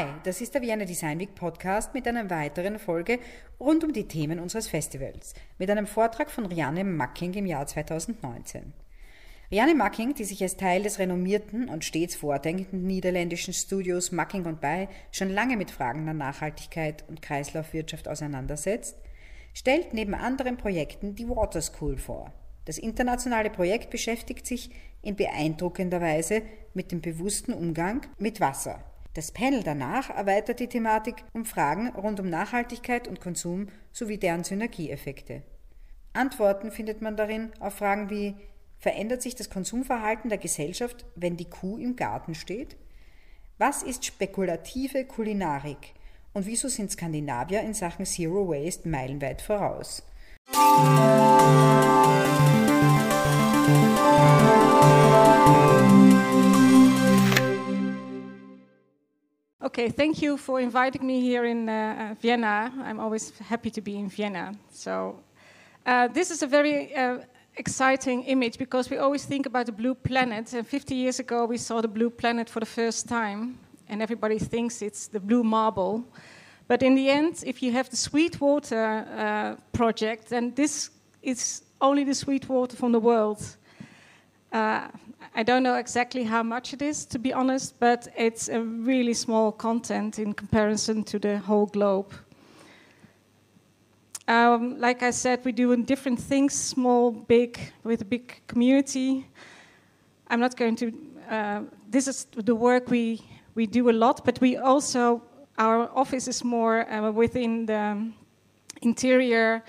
Hi, das ist der Vienna Design Week Podcast mit einer weiteren Folge rund um die Themen unseres Festivals, mit einem Vortrag von Rianne Macking im Jahr 2019. Rianne Macking, die sich als Teil des renommierten und stets vordenkenden niederländischen Studios Macking und Bay schon lange mit Fragen der Nachhaltigkeit und Kreislaufwirtschaft auseinandersetzt, stellt neben anderen Projekten die Water School vor. Das internationale Projekt beschäftigt sich in beeindruckender Weise mit dem bewussten Umgang mit Wasser. Das Panel danach erweitert die Thematik um Fragen rund um Nachhaltigkeit und Konsum sowie deren Synergieeffekte. Antworten findet man darin auf Fragen wie Verändert sich das Konsumverhalten der Gesellschaft, wenn die Kuh im Garten steht? Was ist spekulative Kulinarik? Und wieso sind Skandinavier in Sachen Zero Waste meilenweit voraus? Okay, thank you for inviting me here in uh, uh, Vienna. I'm always happy to be in Vienna. So, uh, this is a very uh, exciting image because we always think about the blue planet. And 50 years ago, we saw the blue planet for the first time, and everybody thinks it's the blue marble. But in the end, if you have the Sweetwater uh, project, then this is only the sweet water from the world. I don't know exactly how much it is, to be honest, but it's a really small content in comparison to the whole globe. Um, like I said, we do different things, small, big, with a big community. I'm not going to. Uh, this is the work we we do a lot, but we also our office is more uh, within the interior.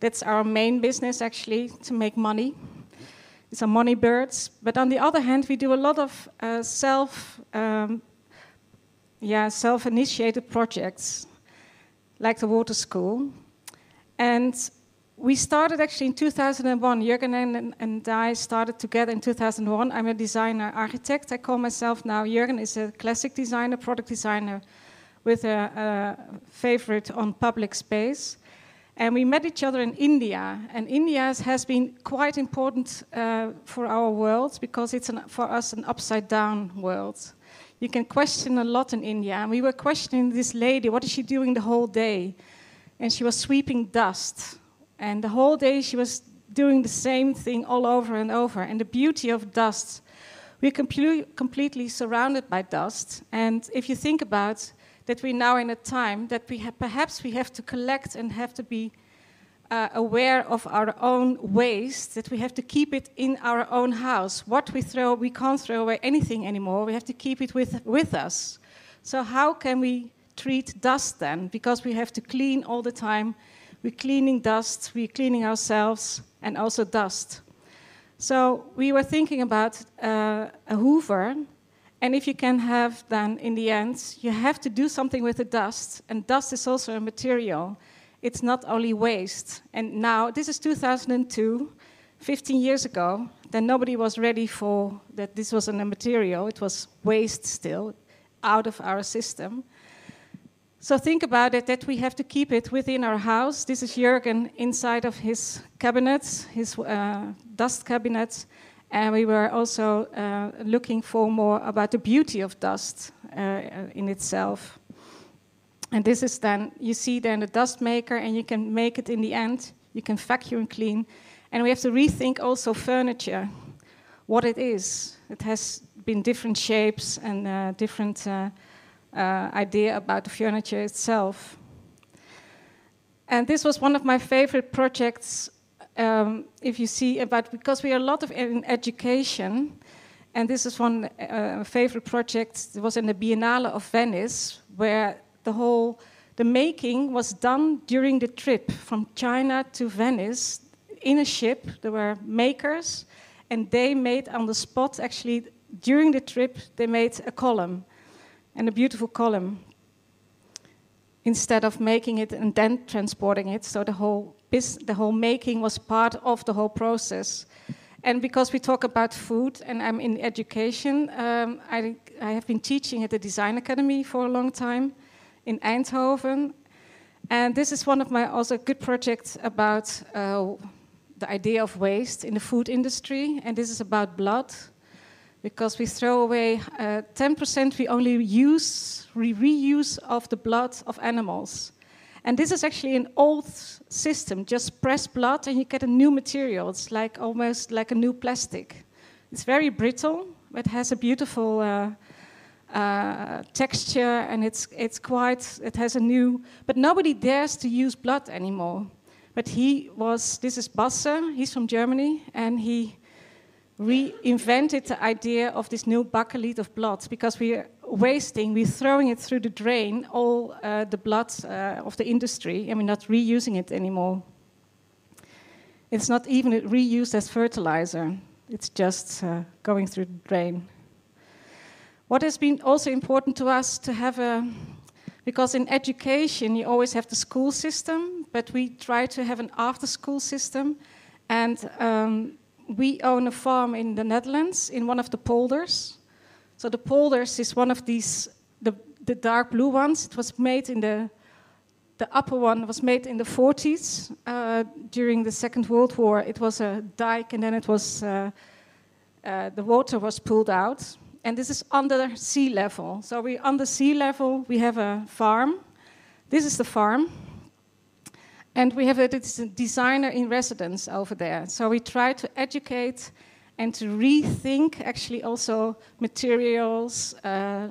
That's our main business, actually, to make money. These are money birds. But on the other hand, we do a lot of uh, self, um, yeah, self-initiated projects, like the water school. And we started actually in 2001. Jürgen and, and I started together in 2001. I'm a designer architect. I call myself now. Jürgen is a classic designer, product designer, with a, a favorite on public space. And we met each other in India. And India has been quite important uh, for our world because it's an, for us an upside down world. You can question a lot in India. And we were questioning this lady what is she doing the whole day? And she was sweeping dust. And the whole day she was doing the same thing all over and over. And the beauty of dust, we're com- completely surrounded by dust. And if you think about that we're now in a time that we perhaps we have to collect and have to be uh, aware of our own waste, that we have to keep it in our own house. What we throw, we can't throw away anything anymore. We have to keep it with, with us. So, how can we treat dust then? Because we have to clean all the time. We're cleaning dust, we're cleaning ourselves, and also dust. So, we were thinking about uh, a Hoover and if you can have, then in the end, you have to do something with the dust. And dust is also a material. It's not only waste. And now, this is 2002, 15 years ago, then nobody was ready for that this was a material. It was waste still, out of our system. So think about it that we have to keep it within our house. This is Jurgen inside of his cabinet, his uh, dust cabinet. And we were also uh, looking for more about the beauty of dust uh, in itself. And this is then, you see then the dust maker, and you can make it in the end. You can vacuum clean. And we have to rethink also furniture, what it is. It has been different shapes and uh, different uh, uh, idea about the furniture itself. And this was one of my favorite projects um, if you see but because we are a lot of in education, and this is one uh, favorite project. It was in the Biennale of Venice, where the whole the making was done during the trip from China to Venice in a ship. There were makers, and they made on the spot actually during the trip they made a column, and a beautiful column. Instead of making it and then transporting it, so the whole the whole making was part of the whole process. And because we talk about food and I'm in education, um, I, I, have been teaching at the Design Academy for a long time in Eindhoven. And this is one of my also good projects about uh, the idea of waste in the food industry. And this is about blood. because we throw away uh, 10%, we only use, we reuse of the blood of animals. And this is actually an old system. Just press blood and you get a new material. It's like almost like a new plastic. It's very brittle, but has a beautiful uh, uh, texture and it's, it's quite, it has a new, but nobody dares to use blood anymore. But he was, this is Basse, he's from Germany, and he reinvented the idea of this new bakelite of blood because we're wasting, we're throwing it through the drain, all uh, the blood uh, of the industry, and we're not reusing it anymore. It's not even reused as fertilizer, it's just uh, going through the drain. What has been also important to us to have a, because in education you always have the school system, but we try to have an after school system. And um, we own a farm in the Netherlands in one of the polders. So the polders is one of these, the, the dark blue ones. It was made in the, the upper one was made in the 40s uh, during the Second World War. It was a dike and then it was, uh, uh, the water was pulled out. And this is under sea level. So we're under sea level, we have a farm. This is the farm. And we have a designer in residence over there. So we try to educate and to rethink actually also materials, uh,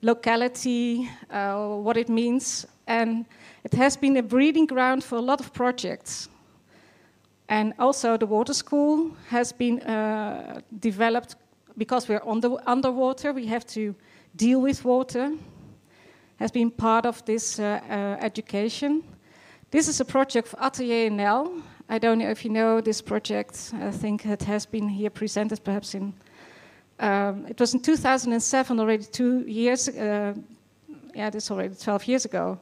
locality, uh, what it means. And it has been a breeding ground for a lot of projects. And also the water school has been uh, developed because we're under, underwater, we have to deal with water, has been part of this uh, uh, education. This is a project of Atelier NL. I don't know if you know this project. I think it has been here presented perhaps in. Um, it was in 2007, already two years. Uh, yeah, this already 12 years ago.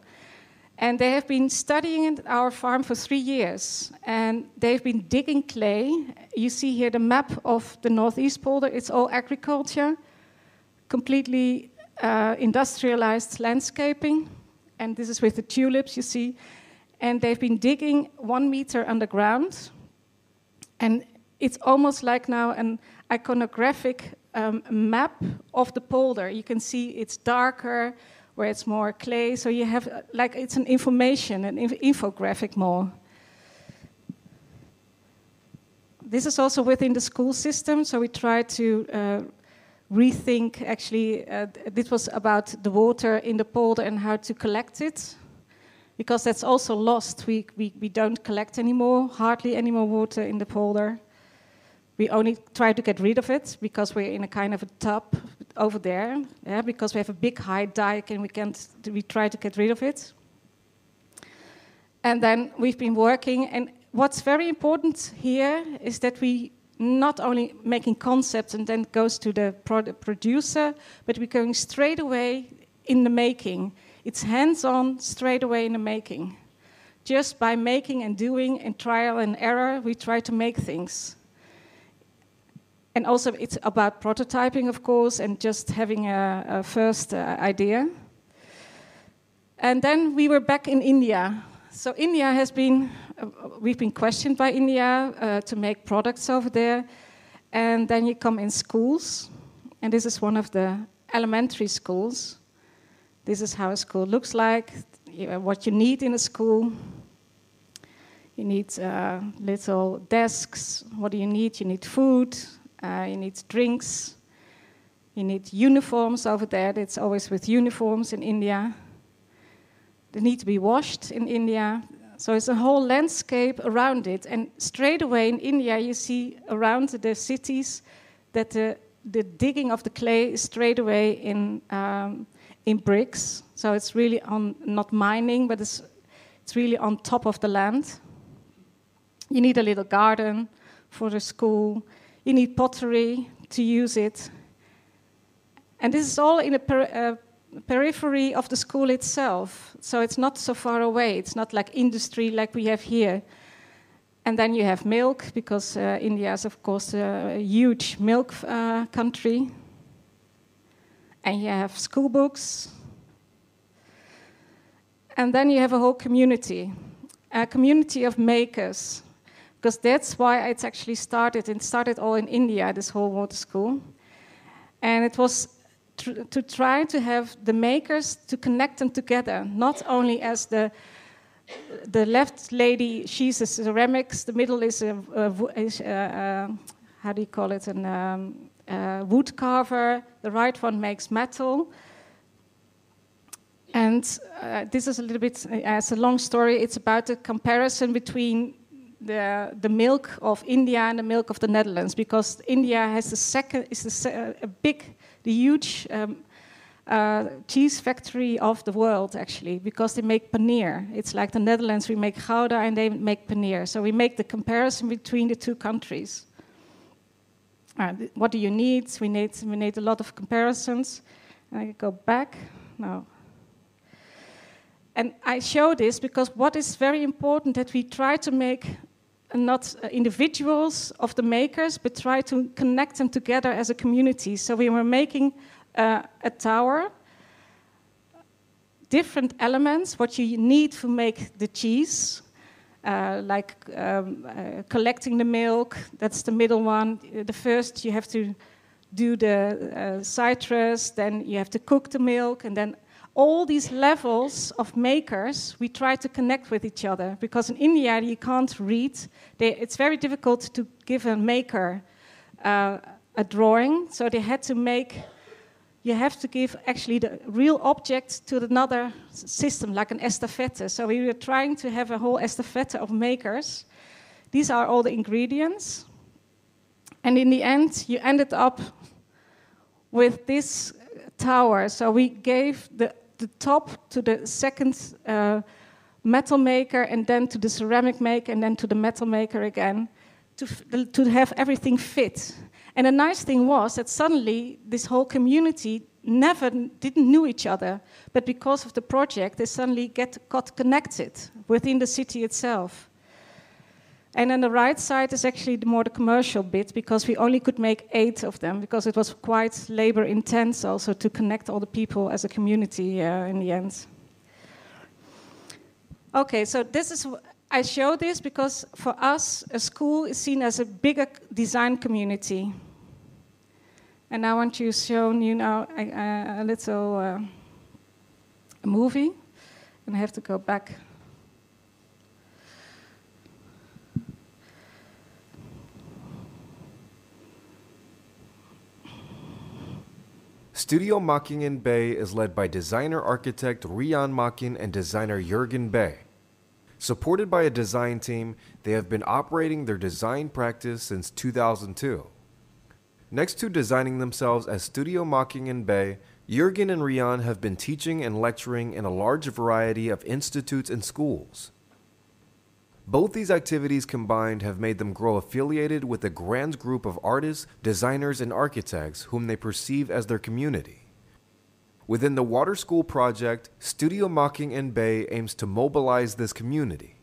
And they have been studying our farm for three years. And they've been digging clay. You see here the map of the Northeast Polder. It's all agriculture, completely uh, industrialized landscaping. And this is with the tulips, you see and they've been digging one meter underground. And it's almost like now an iconographic um, map of the polder. You can see it's darker, where it's more clay. So you have, uh, like, it's an information, an inf infographic more. This is also within the school system, so we try to uh, rethink actually, uh, this was about the water in the polder and how to collect it because that's also lost. We, we, we don't collect anymore, hardly any more water in the polder. We only try to get rid of it because we're in a kind of a tub over there, yeah, because we have a big high dike and we can't, we try to get rid of it. And then we've been working, and what's very important here is that we not only making concepts and then goes to the producer, but we're going straight away in the making. It's hands on straight away in the making. Just by making and doing and trial and error, we try to make things. And also, it's about prototyping, of course, and just having a, a first uh, idea. And then we were back in India. So, India has been, uh, we've been questioned by India uh, to make products over there. And then you come in schools, and this is one of the elementary schools. This is how a school looks like, what you need in a school. You need uh, little desks. What do you need? You need food, uh, you need drinks, you need uniforms over there. It's always with uniforms in India. They need to be washed in India. So it's a whole landscape around it. And straight away in India, you see around the cities that the, the digging of the clay is straight away in. Um, in bricks. So it's really on not mining, but it's it's really on top of the land. You need a little garden for the school. You need pottery to use it. And this is all in a per, uh, periphery of the school itself. So it's not so far away. It's not like industry like we have here. And then you have milk, because uh, India is, of course, a huge milk uh, country and you have school books, and then you have a whole community, a community of makers, because that's why it's actually started. It started all in India, this whole water school. And it was tr- to try to have the makers to connect them together, not only as the the left lady, she's a ceramics. The middle is a, a a, a, how do you call it? An um, a wood carver. The right one makes metal. And uh, this is a little bit, uh, as a long story, it's about the comparison between the, the milk of India and the milk of the Netherlands, because India has the second, is the, a big, the huge um, uh, cheese factory of the world, actually, because they make paneer. It's like the Netherlands, we make Gouda and they make paneer. So we make the comparison between the two countries. Uh, what do you need? We need, we need a lot of comparisons. I go back. No. And I show this because what is very important that we try to make not individuals of the makers, but try to connect them together as a community. So we were making uh, a tower, different elements, what you need to make the cheese, uh, like um, uh, collecting the milk, that's the middle one. The first, you have to do the uh, citrus, then you have to cook the milk, and then all these levels of makers, we try to connect with each other because in India you can't read. They, it's very difficult to give a maker uh, a drawing, so they had to make. You have to give actually the real object to another system, like an estafette. So we were trying to have a whole estafette of makers. These are all the ingredients. And in the end, you ended up with this tower. So we gave the the top to the second uh, metal maker, and then to the ceramic maker, and then to the metal maker again, to, to have everything fit. And the nice thing was that suddenly this whole community never didn't know each other, but because of the project, they suddenly get got connected within the city itself. And on the right side is actually the more the commercial bit because we only could make eight of them because it was quite labor intense also to connect all the people as a community uh, in the end. Okay, so this is I show this because for us a school is seen as a bigger design community. And I want to show you now a, a little uh, movie, and I have to go back. Studio Makkink in Bey is led by designer architect Rian Makkink and designer Jurgen Bey. Supported by a design team, they have been operating their design practice since 2002. Next to designing themselves as Studio Makkink in Bey, Jurgen and Rian have been teaching and lecturing in a large variety of institutes and schools. Both these activities combined have made them grow affiliated with a grand group of artists, designers, and architects whom they perceive as their community. Within the Water School project, Studio Makkink in Bey aims to mobilize this community.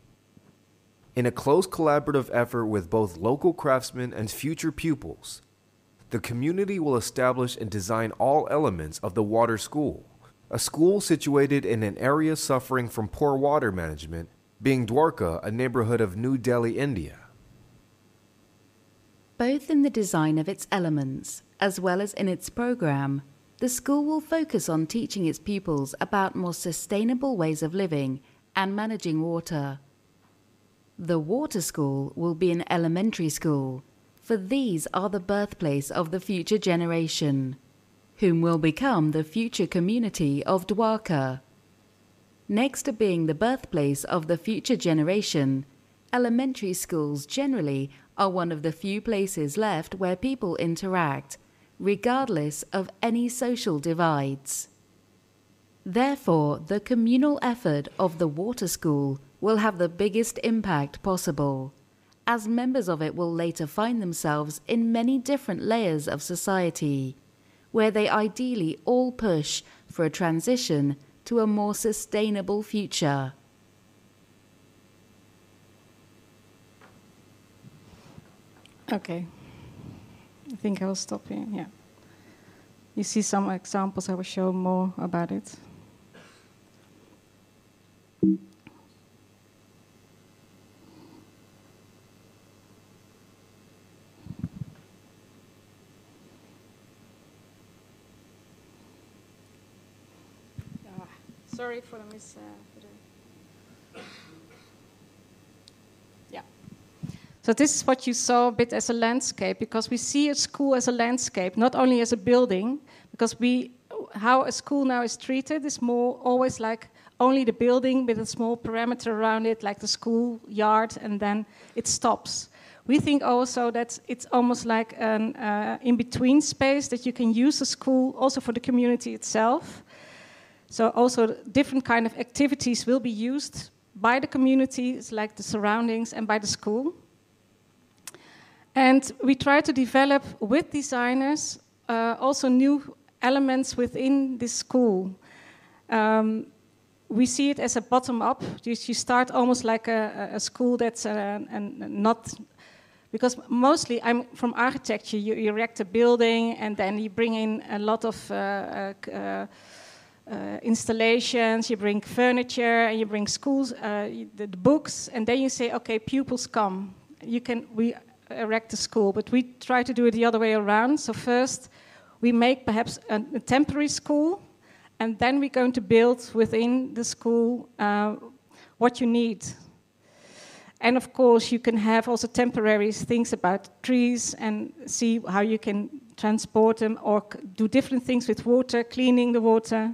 In a close collaborative effort with both local craftsmen and future pupils, the community will establish and design all elements of the Water School, a school situated in an area suffering from poor water management being Dwarka a neighborhood of New Delhi, India. Both in the design of its elements as well as in its program, the school will focus on teaching its pupils about more sustainable ways of living and managing water. The Water School will be an elementary school, for these are the birthplace of the future generation, whom will become the future community of Dwarka Next to being the birthplace of the future generation, elementary schools generally are one of the few places left where people interact, regardless of any social divides. Therefore, the communal effort of the water school will have the biggest impact possible, as members of it will later find themselves in many different layers of society, where they ideally all push for a transition to a more sustainable future. Okay think I will stop here. yeah. You see some examples, I will show more about it. Ah, sorry for the miss. Uh, So this is what you saw a bit as a landscape, because we see a school as a landscape, not only as a building, because we how a school now is treated is more always like only the building with a small parameter around it, like the school yard, and then it stops. We think also that it's almost like an uh, in between space that you can use the school also for the community itself. So, also, different kind of activities will be used by the communities, like the surroundings, and by the school. And we try to develop with designers uh, also new elements within this school. Um, we see it as a bottom up. You, start almost like a, a school that's uh, not because mostly I'm from architecture. You, you, erect a building and then you bring in a lot of uh, uh, uh, uh installations. You bring furniture and you bring schools, uh, the, the, books, and then you say, okay, pupils come. You can we erect a school, but we try to do it the other way around. So first, we make perhaps a, a temporary school and then we're going to build within the school uh, what you need. And of course, you can have also temporary things about trees and see how you can transport them or do different things with water, cleaning the water.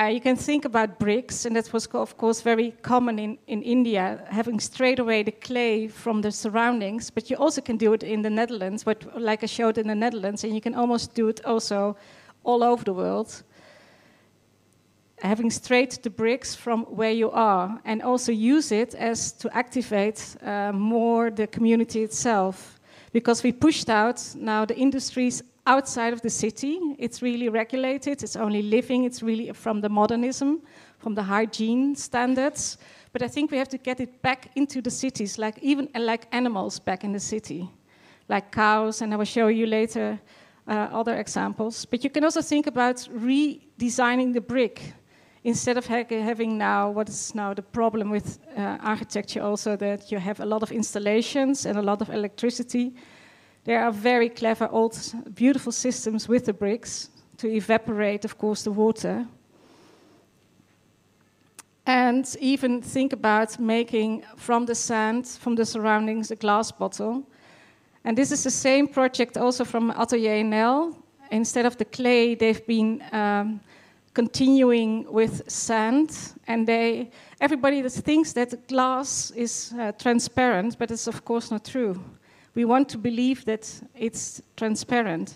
Uh, you can think about bricks, and that was, of course, very common in, in India, having straight away the clay from the surroundings. But you also can do it in the Netherlands, but like I showed in the Netherlands, and you can almost do it also all over the world, having straight the bricks from where you are, and also use it as to activate uh, more the community itself. Because we pushed out now the industries outside of the city. It's really regulated. It's only living. It's really from the modernism, from the hygiene standards. But I think we have to get it back into the cities, like even like animals back in the city, like cows. And I will show you later uh, other examples. But you can also think about redesigning the brick instead of ha having now what is now the problem with uh, architecture also that you have a lot of installations and a lot of electricity. There are very clever old beautiful systems with the bricks to evaporate, of course, the water. And even think about making from the sand, from the surroundings, a glass bottle and this is the same project also from Atelier NL. Instead of the clay, they've been um, continuing with sand, and they everybody that thinks that glass is uh, transparent, but it's of course not true. We want to believe that it's transparent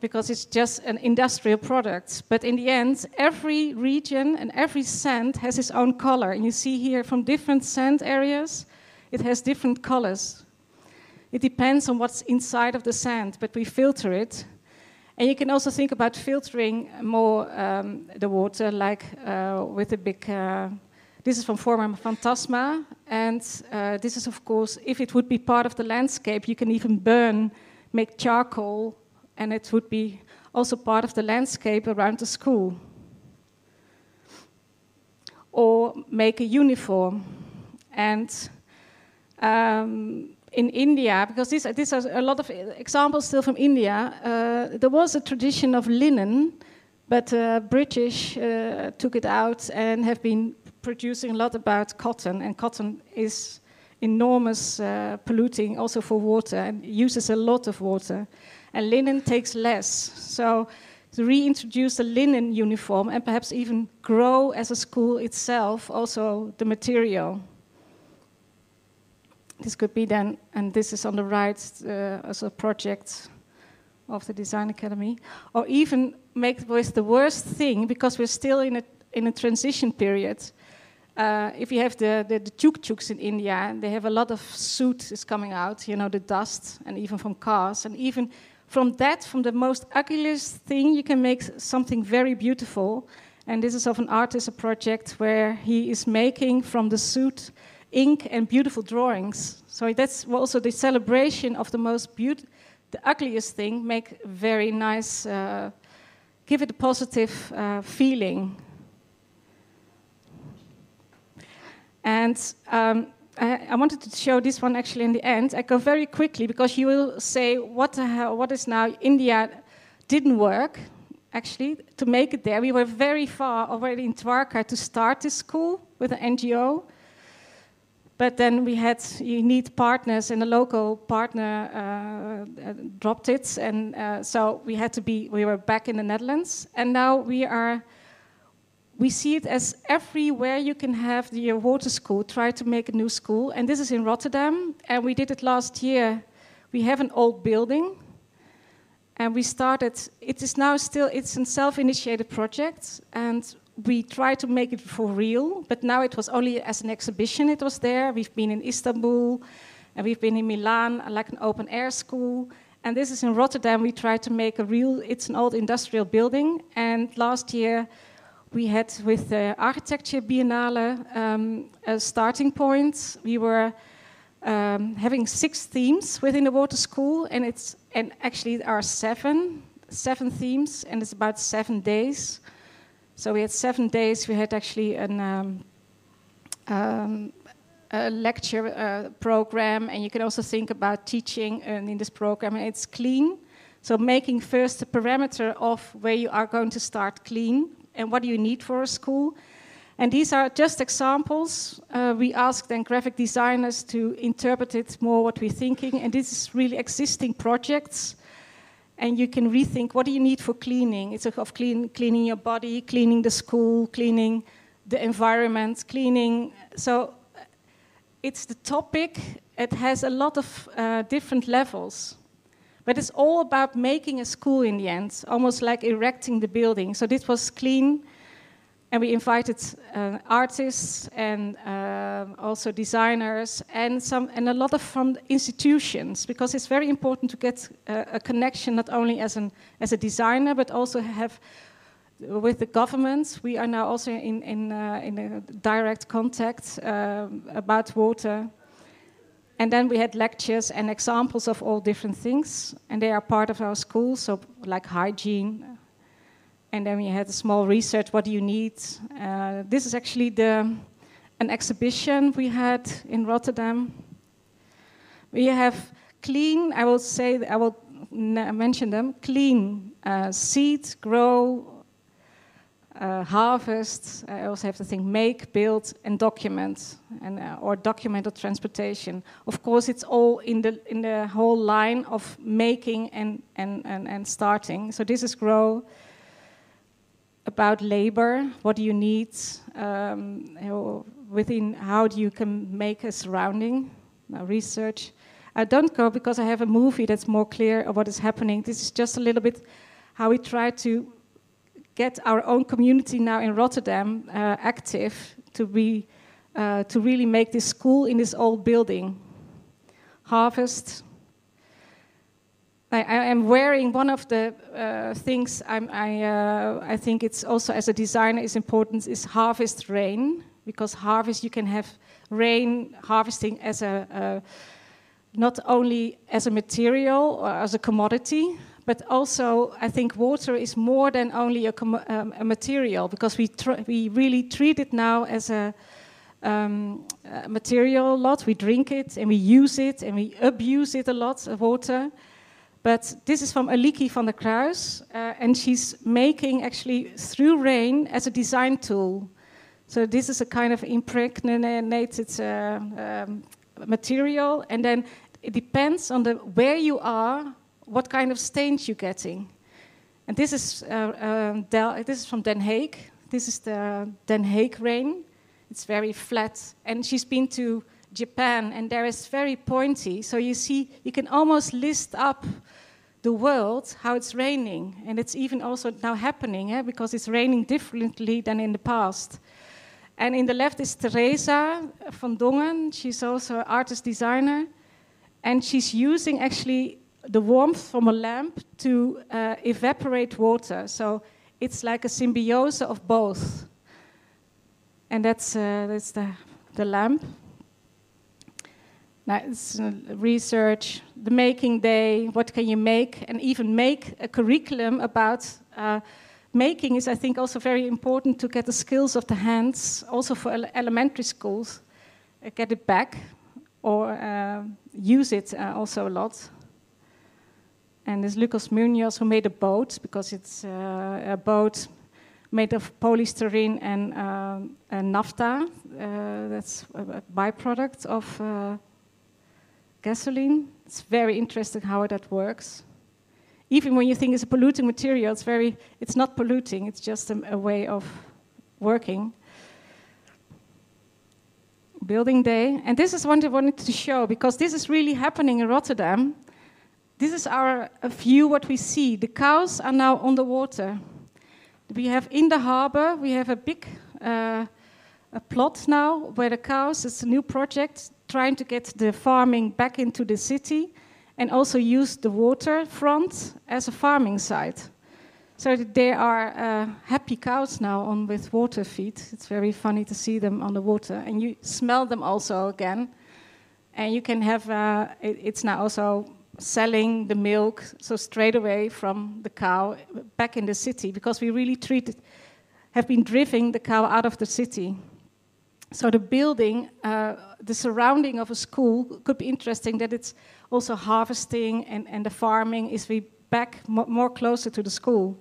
because it's just an industrial product. But in the end, every region and every sand has its own color. And you see here from different sand areas, it has different colors. It depends on what's inside of the sand, but we filter it. And you can also think about filtering more um, the water, like uh, with a big. Uh, this is from Formafantasma, and uh, this is, of course, if it would be part of the landscape, you can even burn, make charcoal, and it would be also part of the landscape around the school. Or make a uniform. And um, in India, because these, these are a lot of examples still from India, uh, there was a tradition of linen, but uh, British uh, took it out and have been producing a lot about cotton, and cotton is enormous uh, polluting also for water and uses a lot of water, and linen takes less. So to reintroduce the linen uniform and perhaps even grow as a school itself also the material this could be then, and this is on the right uh, as a project of the Design Academy, or even make with the worst thing because we're still in a in a transition period. Uh, if you have the, the, the tuk-tuks in India, they have a lot of soot is coming out, you know, the dust, and even from cars. And even from that, from the most ugliest thing, you can make something very beautiful. And this is of an artist, a project where he is making from the soot ink and beautiful drawings. So that's also the celebration of the most beautiful, the ugliest thing, make very nice, uh, give it a positive uh, feeling. And um, I, I, wanted to show this one actually in the end. I go very quickly because you will say, what, the hell, what is now India didn't work. actually, to make it there. We were very far already in Dwarka to start this school with an NGO. But then we had, you need partners, and the local partner uh, uh, dropped it. And uh, so we had to be, we were back in the Netherlands. And now we are, we see it as everywhere you can have the water school, try to make a new school. And this is in Rotterdam. And we did it last year. We have an old building and we started it is now still it's a self-initiated project and we try to make it for real but now it was only as an exhibition it was there we've been in istanbul and we've been in milan like an open air school and this is in rotterdam we try to make a real it's an old industrial building and last year we had with the architecture biennale um, a starting point we were um, having six themes within the water school, and it's and actually there are seven seven themes, and it's about seven days. So we had seven days. We had actually an um, um, a lecture uh, program, and you can also think about teaching and in this program. It's clean, so making first the parameter of where you are going to start clean and what do you need for a school and these are just examples. Uh, we asked then graphic designers to interpret it more what we're thinking, and this is really existing projects. And you can rethink what do you need for cleaning? It's of clean, cleaning your body, cleaning the school, cleaning the environment, cleaning. So it's the topic. It has a lot of uh, different levels. But it's all about making a school in the end, almost like erecting the building. So this was clean and we invited uh, artists and uh, also designers and some and a lot of from institutions because it's very important to get uh, a connection not only as an as a designer but also have with the government. We are now also in in uh, in a direct contact uh, about water. And then we had lectures and examples of all different things, and they are part of our school, so like hygiene, and then we had a small research. What do you need? Uh, this is actually the an exhibition we had in Rotterdam. We have clean. I will say. I will mention them. Clean uh, seed, grow, uh, harvest. I also have to think make, build, and document, and uh, or document or transportation. Of course, it's all in the in the whole line of making and and and, and starting. So this is grow about labor. What do you need um, within? How do you can make a surrounding uh, research? I don't go because I have a movie that's more clear of what is happening. This is just a little bit how we try to get our own community now in Rotterdam uh, active to be uh, to really make this school in this old building. Harvest, I, I, am wearing one of the uh, things I, uh, I think it's also as a designer is important is harvest rain because harvest you can have rain harvesting as a not only as a material or as a commodity but also I think water is more than only a, um, a material because we we really treat it now as a, um, a material a lot. We drink it and we use it and we abuse it a lot, water. But this is from Aliki van der Kruijs, uh, and she's making actually through rain as a design tool. So this is a kind of impregnated uh, um, material, and then it depends on the where you are, what kind of stains you're getting. And this is uh, um, this is from Den Haag. This is the Den Haag rain. It's very flat, and she's been to Japan, and there is very pointy. So you see, you can almost list up the world how it's raining, and it's even also now happening eh, because it's raining differently than in the past. And in the left is Teresa van Dongen. She's also an artist designer, and she's using actually the warmth from a lamp to uh, evaporate water. So it's like a symbiosis of both. And that's, uh, that's the, the lamp. Now, it's uh, research, the making day, what can you make, and even make a curriculum about uh, making is, I think, also very important to get the skills of the hands, also for elementary schools, uh, get it back or use it also a lot. And there's Lucas Munoz who made a boat because it's uh, a boat made of polystyrene and, uh, and naphtha. Uh, that's a, byproduct of uh, gasoline. It's very interesting how that works. Even when you think it's a polluting material, it's very it's not polluting. It's just a, a way of working. Building day, and this is what I wanted to show because this is really happening in Rotterdam. This is our view. What we see: the cows are now on the water we have in the harbor, we have a big uh, a plot now where the cows, it's a new project, trying to get the farming back into the city and also use the waterfront as a farming site. So they are uh, happy cows now on with water feed. It's very funny to see them on the water, and you smell them also again. And you can have. Uh, it, it's now also selling the milk so straight away from the cow back in the city because we really treated have been driving the cow out of the city. So the building uh, the surrounding of a school could be interesting that it's also harvesting and, and the farming is we back more closer to the school.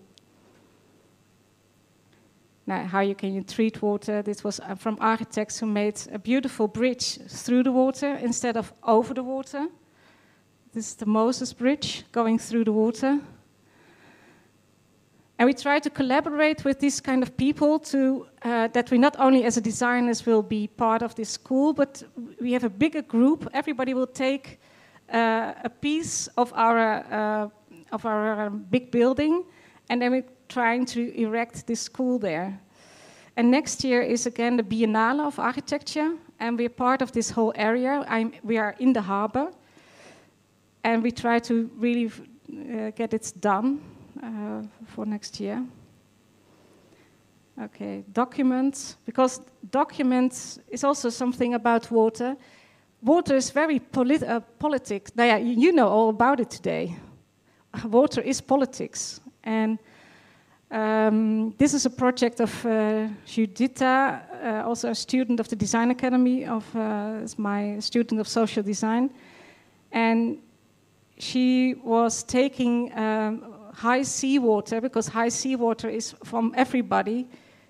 Now how you can you treat water this was uh, from architects who made a beautiful bridge through the water instead of over the water this is the Moses Bridge going through the water. And we try to collaborate with these kind of people to uh, that we not only as a designers will be part of this school, but we have a bigger group. Everybody will take uh, a piece of our uh, of our um, big building, and then we're trying to erect this school there. And next year is again the Biennale of Architecture, and we're part of this whole area. I'm, we are in the harbor, and we try to really uh, get it done uh, for next year. Okay, documents, because documents is also something about water. Water is very polit- uh, politics. Now, yeah, you know all about it today. Water is politics. And um, this is a project of uh, Judita, uh, also a student of the Design Academy, of uh, my student of social design. And she was taking um, high seawater because high seawater is from everybody,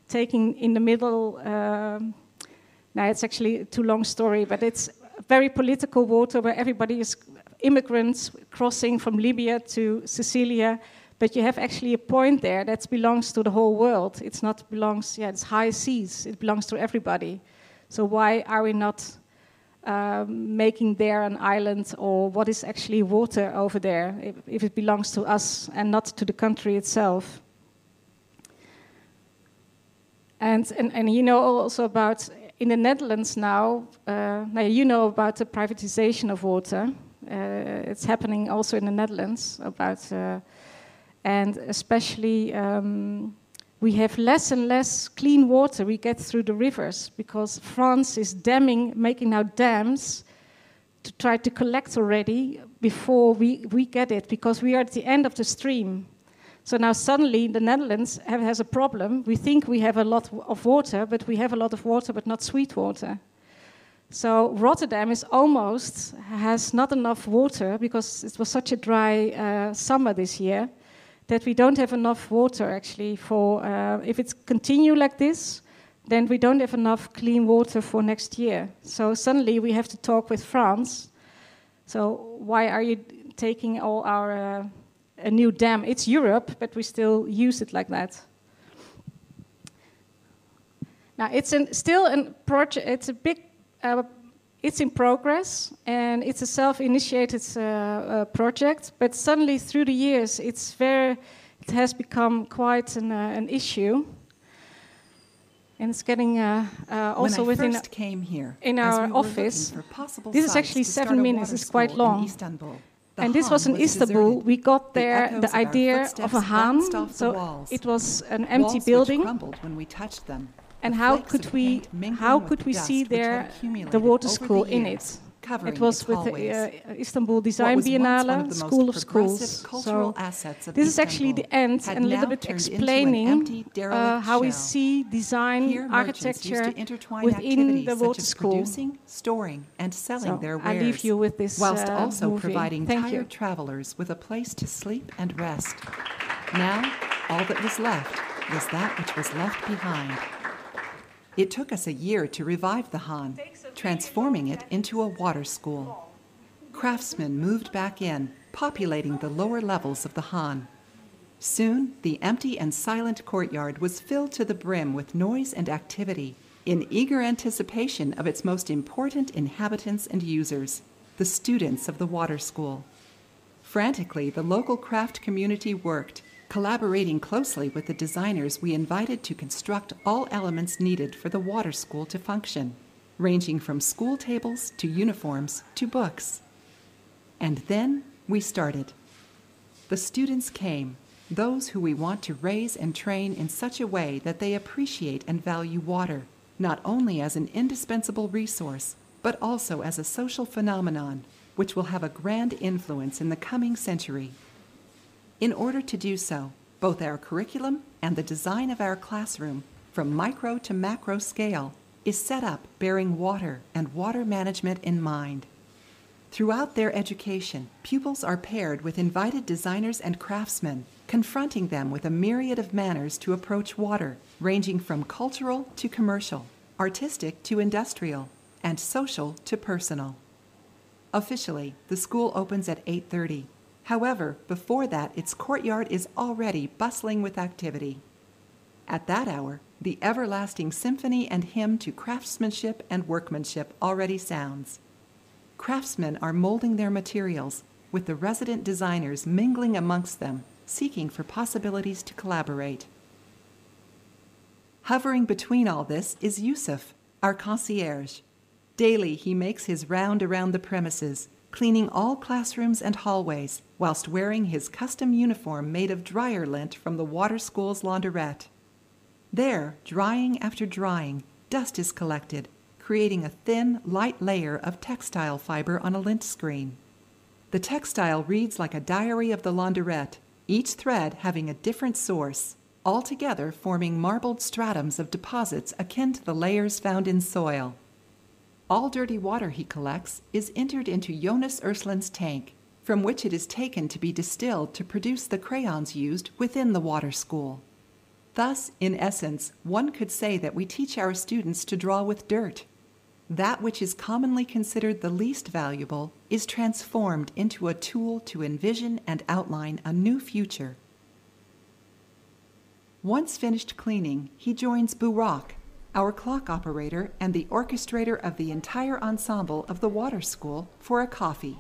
taking in the middle. Um, now it's actually a too long story, but it's very political water where everybody is immigrants crossing from Libya to Sicilia. But you have actually a point there that belongs to the whole world. It's not belongs. Yeah, it's high seas. It belongs to everybody. So why are we not um, making there an island or what is actually water over there if, if, it belongs to us and not to the country itself. And, and, and you know also about in the Netherlands now, uh, now you know about the privatization of water. Uh, it's happening also in the Netherlands about, uh, and especially um, we have less and less clean water we get through the rivers because France is damming, making now dams to try to collect already before we, we get it because we are at the end of the stream. So now suddenly the Netherlands have, has a problem. We think we have a lot of water, but we have a lot of water, but not sweet water. So Rotterdam is almost has not enough water because it was such a dry uh, summer this year that we don't have enough water actually for uh, if it's continue like this then we don't have enough clean water for next year. So suddenly we have to talk with france. So why are you taking all our uh, a new dam? It's europe but we still use it like that. Now it's an, still a project it's a big uh, it's in progress and it's a self-initiated uh, uh, project but suddenly through the years it's very it has become quite an, uh, an issue and it's getting uh, uh, also when I within first came here in our we office this is actually seven minutes it's quite long and this was in was Istanbul. deserted. We got there echoes the idea footsteps of a Han. the So it was an empty Walls which crumbled when we touched them. And how could we how could we see there the water school in it? It was with the uh, Istanbul Design Biennale School of Schools. So this is actually the end and a little bit turned into an explaining empty, uh, how we see design Here, architecture within activities the water school. producing, storing, and selling So their I leave you with this whilst uh, also movie. providing Thank tired you. travelers with a place to sleep and rest. Now, all that was left was that which was left behind. It took us a year to revive the Han, transforming it into a water school. Craftsmen moved back in, populating the lower levels of the Han. Soon, the empty and silent courtyard was filled to the brim with noise and activity, in eager anticipation of its most important inhabitants and users, the students of the water school. Frantically, the local craft community worked, collaborating closely with the designers we invited to construct all elements needed for the water school to function, ranging from school tables to uniforms to books. And then we started. The students came, those who we want to raise and train in such a way that they appreciate and value water, not only as an indispensable resource, but also as a social phenomenon which will have a grand influence in the coming century. In order to do so, both our curriculum and the design of our classroom, from micro to macro scale, is set up bearing water and water management in mind. Throughout their education, pupils are paired with invited designers and craftsmen, confronting them with a myriad of manners to approach water, ranging from cultural to commercial, artistic to industrial, and social to personal. Officially, the school opens at 8:30. However, before that, its courtyard is already bustling with activity. At that hour, the everlasting symphony and hymn to craftsmanship and workmanship already sounds. Craftsmen are molding their materials, with the resident designers mingling amongst them, seeking for possibilities to collaborate. Hovering between all this is Yusuf, our concierge. Daily he makes his round around the premises, cleaning all classrooms and hallways, whilst wearing his custom uniform made of dryer lint from the water school's launderette. There, drying after drying, dust is collected, creating a thin, light layer of textile fiber on a lint screen. The textile reads like a diary of the launderette, each thread having a different source, all together forming marbled stratums of deposits akin to the layers found in soil. All dirty water he collects is entered into Jonas Urslin's tank, from which it is taken to be distilled to produce the crayons used within the water school. Thus, in essence, one could say that we teach our students to draw with dirt. That which is commonly considered the least valuable is transformed into a tool to envision and outline a new future. Once finished cleaning, he joins Burak, our clock operator and the orchestrator of the entire ensemble of the water school, for a coffee.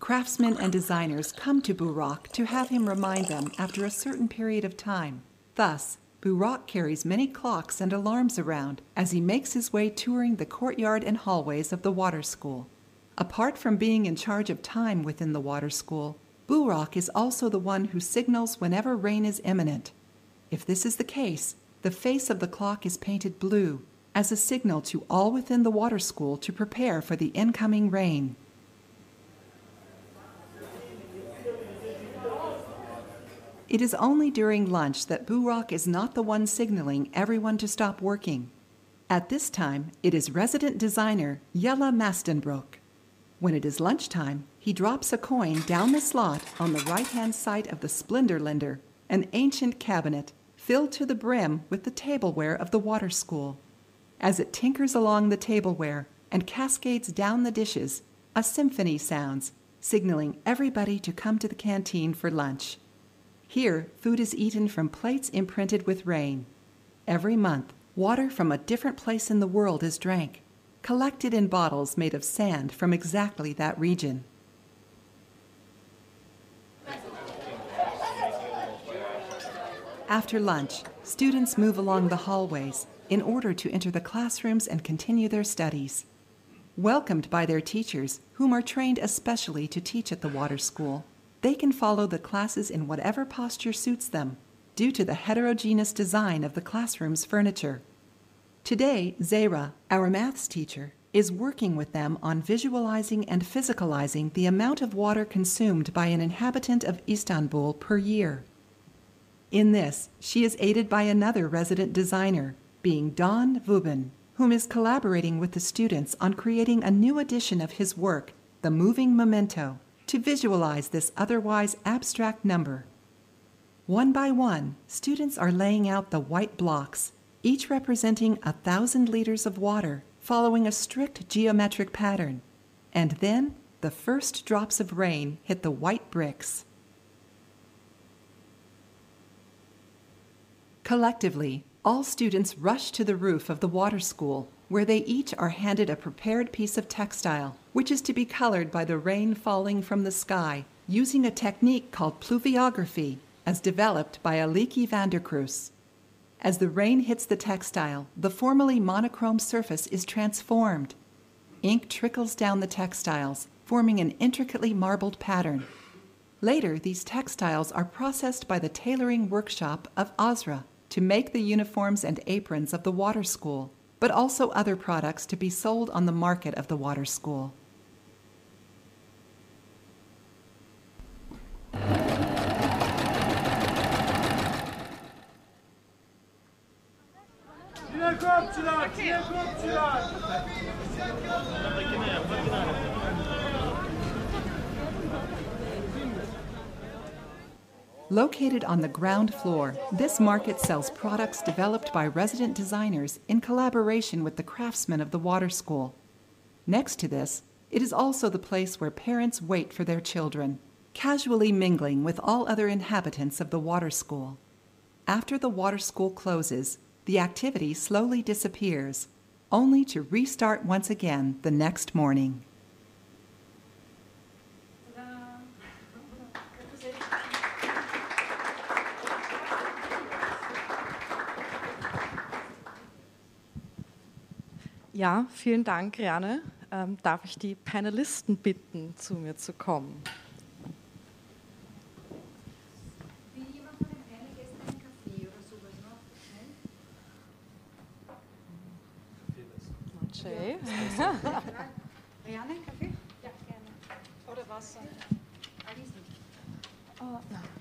Craftsmen and designers come to Burak to have him remind them after a certain period of time. Thus, Burak carries many clocks and alarms around as he makes his way touring the courtyard and hallways of the water school. Apart from being in charge of time within the water school, Burak is also the one who signals whenever rain is imminent. If this is the case, the face of the clock is painted blue as a signal to all within the water school to prepare for the incoming rain. It is only during lunch that Burak is not the one signaling everyone to stop working. At this time, it is resident designer Jella Mastenbroek. When it is lunchtime, he drops a coin down the slot on the right hand side of the Splenderlinder, an ancient cabinet filled to the brim with the tableware of the water school. As it tinkers along the tableware and cascades down the dishes, a symphony sounds, signaling everybody to come to the canteen for lunch. Here, food is eaten from plates imprinted with rain. Every month, water from a different place in the world is drank, collected in bottles made of sand from exactly that region. After lunch, students move along the hallways in order to enter the classrooms and continue their studies. Welcomed by their teachers, whom are trained especially to teach at the water school, they can follow the classes in whatever posture suits them, due to the heterogeneous design of the classroom's furniture. Today, Zara, our maths teacher, is working with them on visualizing and physicalizing the amount of water consumed by an inhabitant of Istanbul per year. In this, she is aided by another resident designer, being Don Vuben, whom is collaborating with the students on creating a new edition of his work, The Moving Memento, to visualize this otherwise abstract number. One by one, students are laying out the white blocks, each representing a thousand liters of water following a strict geometric pattern. And then the first drops of rain hit the white bricks. Collectively, all students rush to the roof of the water school, where they each are handed a prepared piece of textile, which is to be colored by the rain falling from the sky using a technique called pluviography, as developed by Aliki van der Kruijs. As the rain hits the textile, the formerly monochrome surface is transformed. Ink trickles down the textiles, forming an intricately marbled pattern. Later, these textiles are processed by the tailoring workshop of Azra to make the uniforms and aprons of the water school, but also other products to be sold on the market of the water school. Located on the ground floor, this market sells products developed by resident designers in collaboration with the craftsmen of the water school. Next to this, it is also the place where parents wait for their children, casually mingling with all other inhabitants of the water school. After the water school closes, the activity slowly disappears, only to restart once again the next morning. Ja, vielen Dank, Rianne. Ähm, darf ich die Panelisten bitten, zu mir zu kommen? Jay. Rianne, Kaffee? Ja, gerne. Oder Wasser? Oh, no.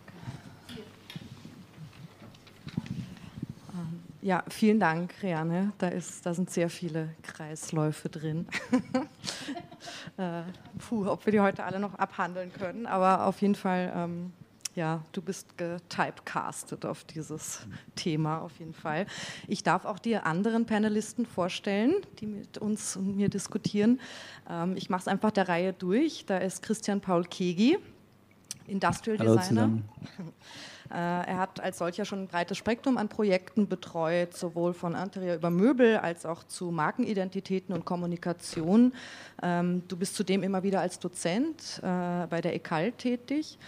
Ja, vielen Dank, Rianne. Da, ist, da sind sehr viele Kreisläufe drin. äh, puh, ob wir die heute alle noch abhandeln können, aber auf jeden Fall, ähm, ja, du bist getypecastet auf dieses Thema, auf jeden Fall. Ich darf auch die anderen Panelisten vorstellen, die mit uns und mir diskutieren. Ähm, ich mache es einfach der Reihe durch. Da ist Christian Paul Kegi, Industrial Hallo Designer. Äh, Er hat als solcher schon ein breites Spektrum an Projekten betreut, sowohl von Interieur über Möbel als auch zu Markenidentitäten und Kommunikation. Ähm, Du bist zudem immer wieder als Dozent äh, bei der ECAL tätig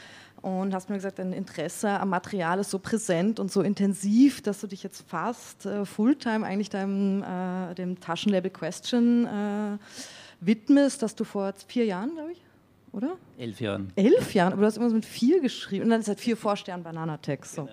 und hast mir gesagt, dein Interesse am Material ist so präsent und so intensiv, dass du dich jetzt fast äh, Fulltime eigentlich deinem äh, dem Taschenlabel Question widmest, das du vor vier Jahren, glaube ich, oder? Elf Jahren. Elf Jahren, aber du hast immer so mit vier geschrieben und dann ist halt vier Vorstern Bananatext. So.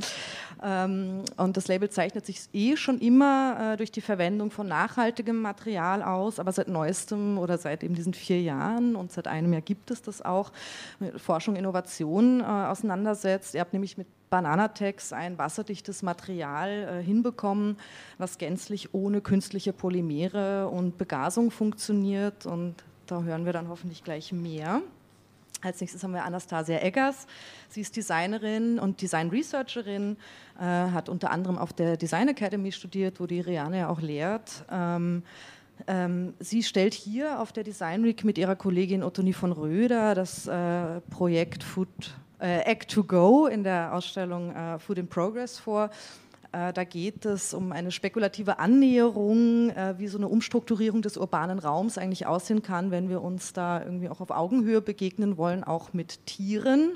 ähm, und das Label zeichnet sich eh schon immer äh, durch die Verwendung von nachhaltigem Material aus, aber seit neuestem oder seit eben diesen vier Jahren und seit einem Jahr gibt es das auch, mit Forschung, Innovation äh, auseinandersetzt. Ihr habt nämlich mit Bananatex ein wasserdichtes Material äh, hinbekommen, was gänzlich ohne künstliche Polymere und Begasung funktioniert und da hören wir dann hoffentlich gleich mehr. Als nächstes haben wir Anastasia Eggers. Sie ist Designerin und Design Researcherin, äh, hat unter anderem auf der Design Academy studiert, wo die Riane auch lehrt. Ähm, ähm, sie stellt hier auf der Design Week mit ihrer Kollegin Ottonie von Röder das äh, Projekt Food äh, Act to Go in der Ausstellung äh, Food in Progress vor. Äh, Da geht es um eine spekulative Annäherung, äh, wie so eine Umstrukturierung des urbanen Raums eigentlich aussehen kann, wenn wir uns da irgendwie auch auf Augenhöhe begegnen wollen, auch mit Tieren.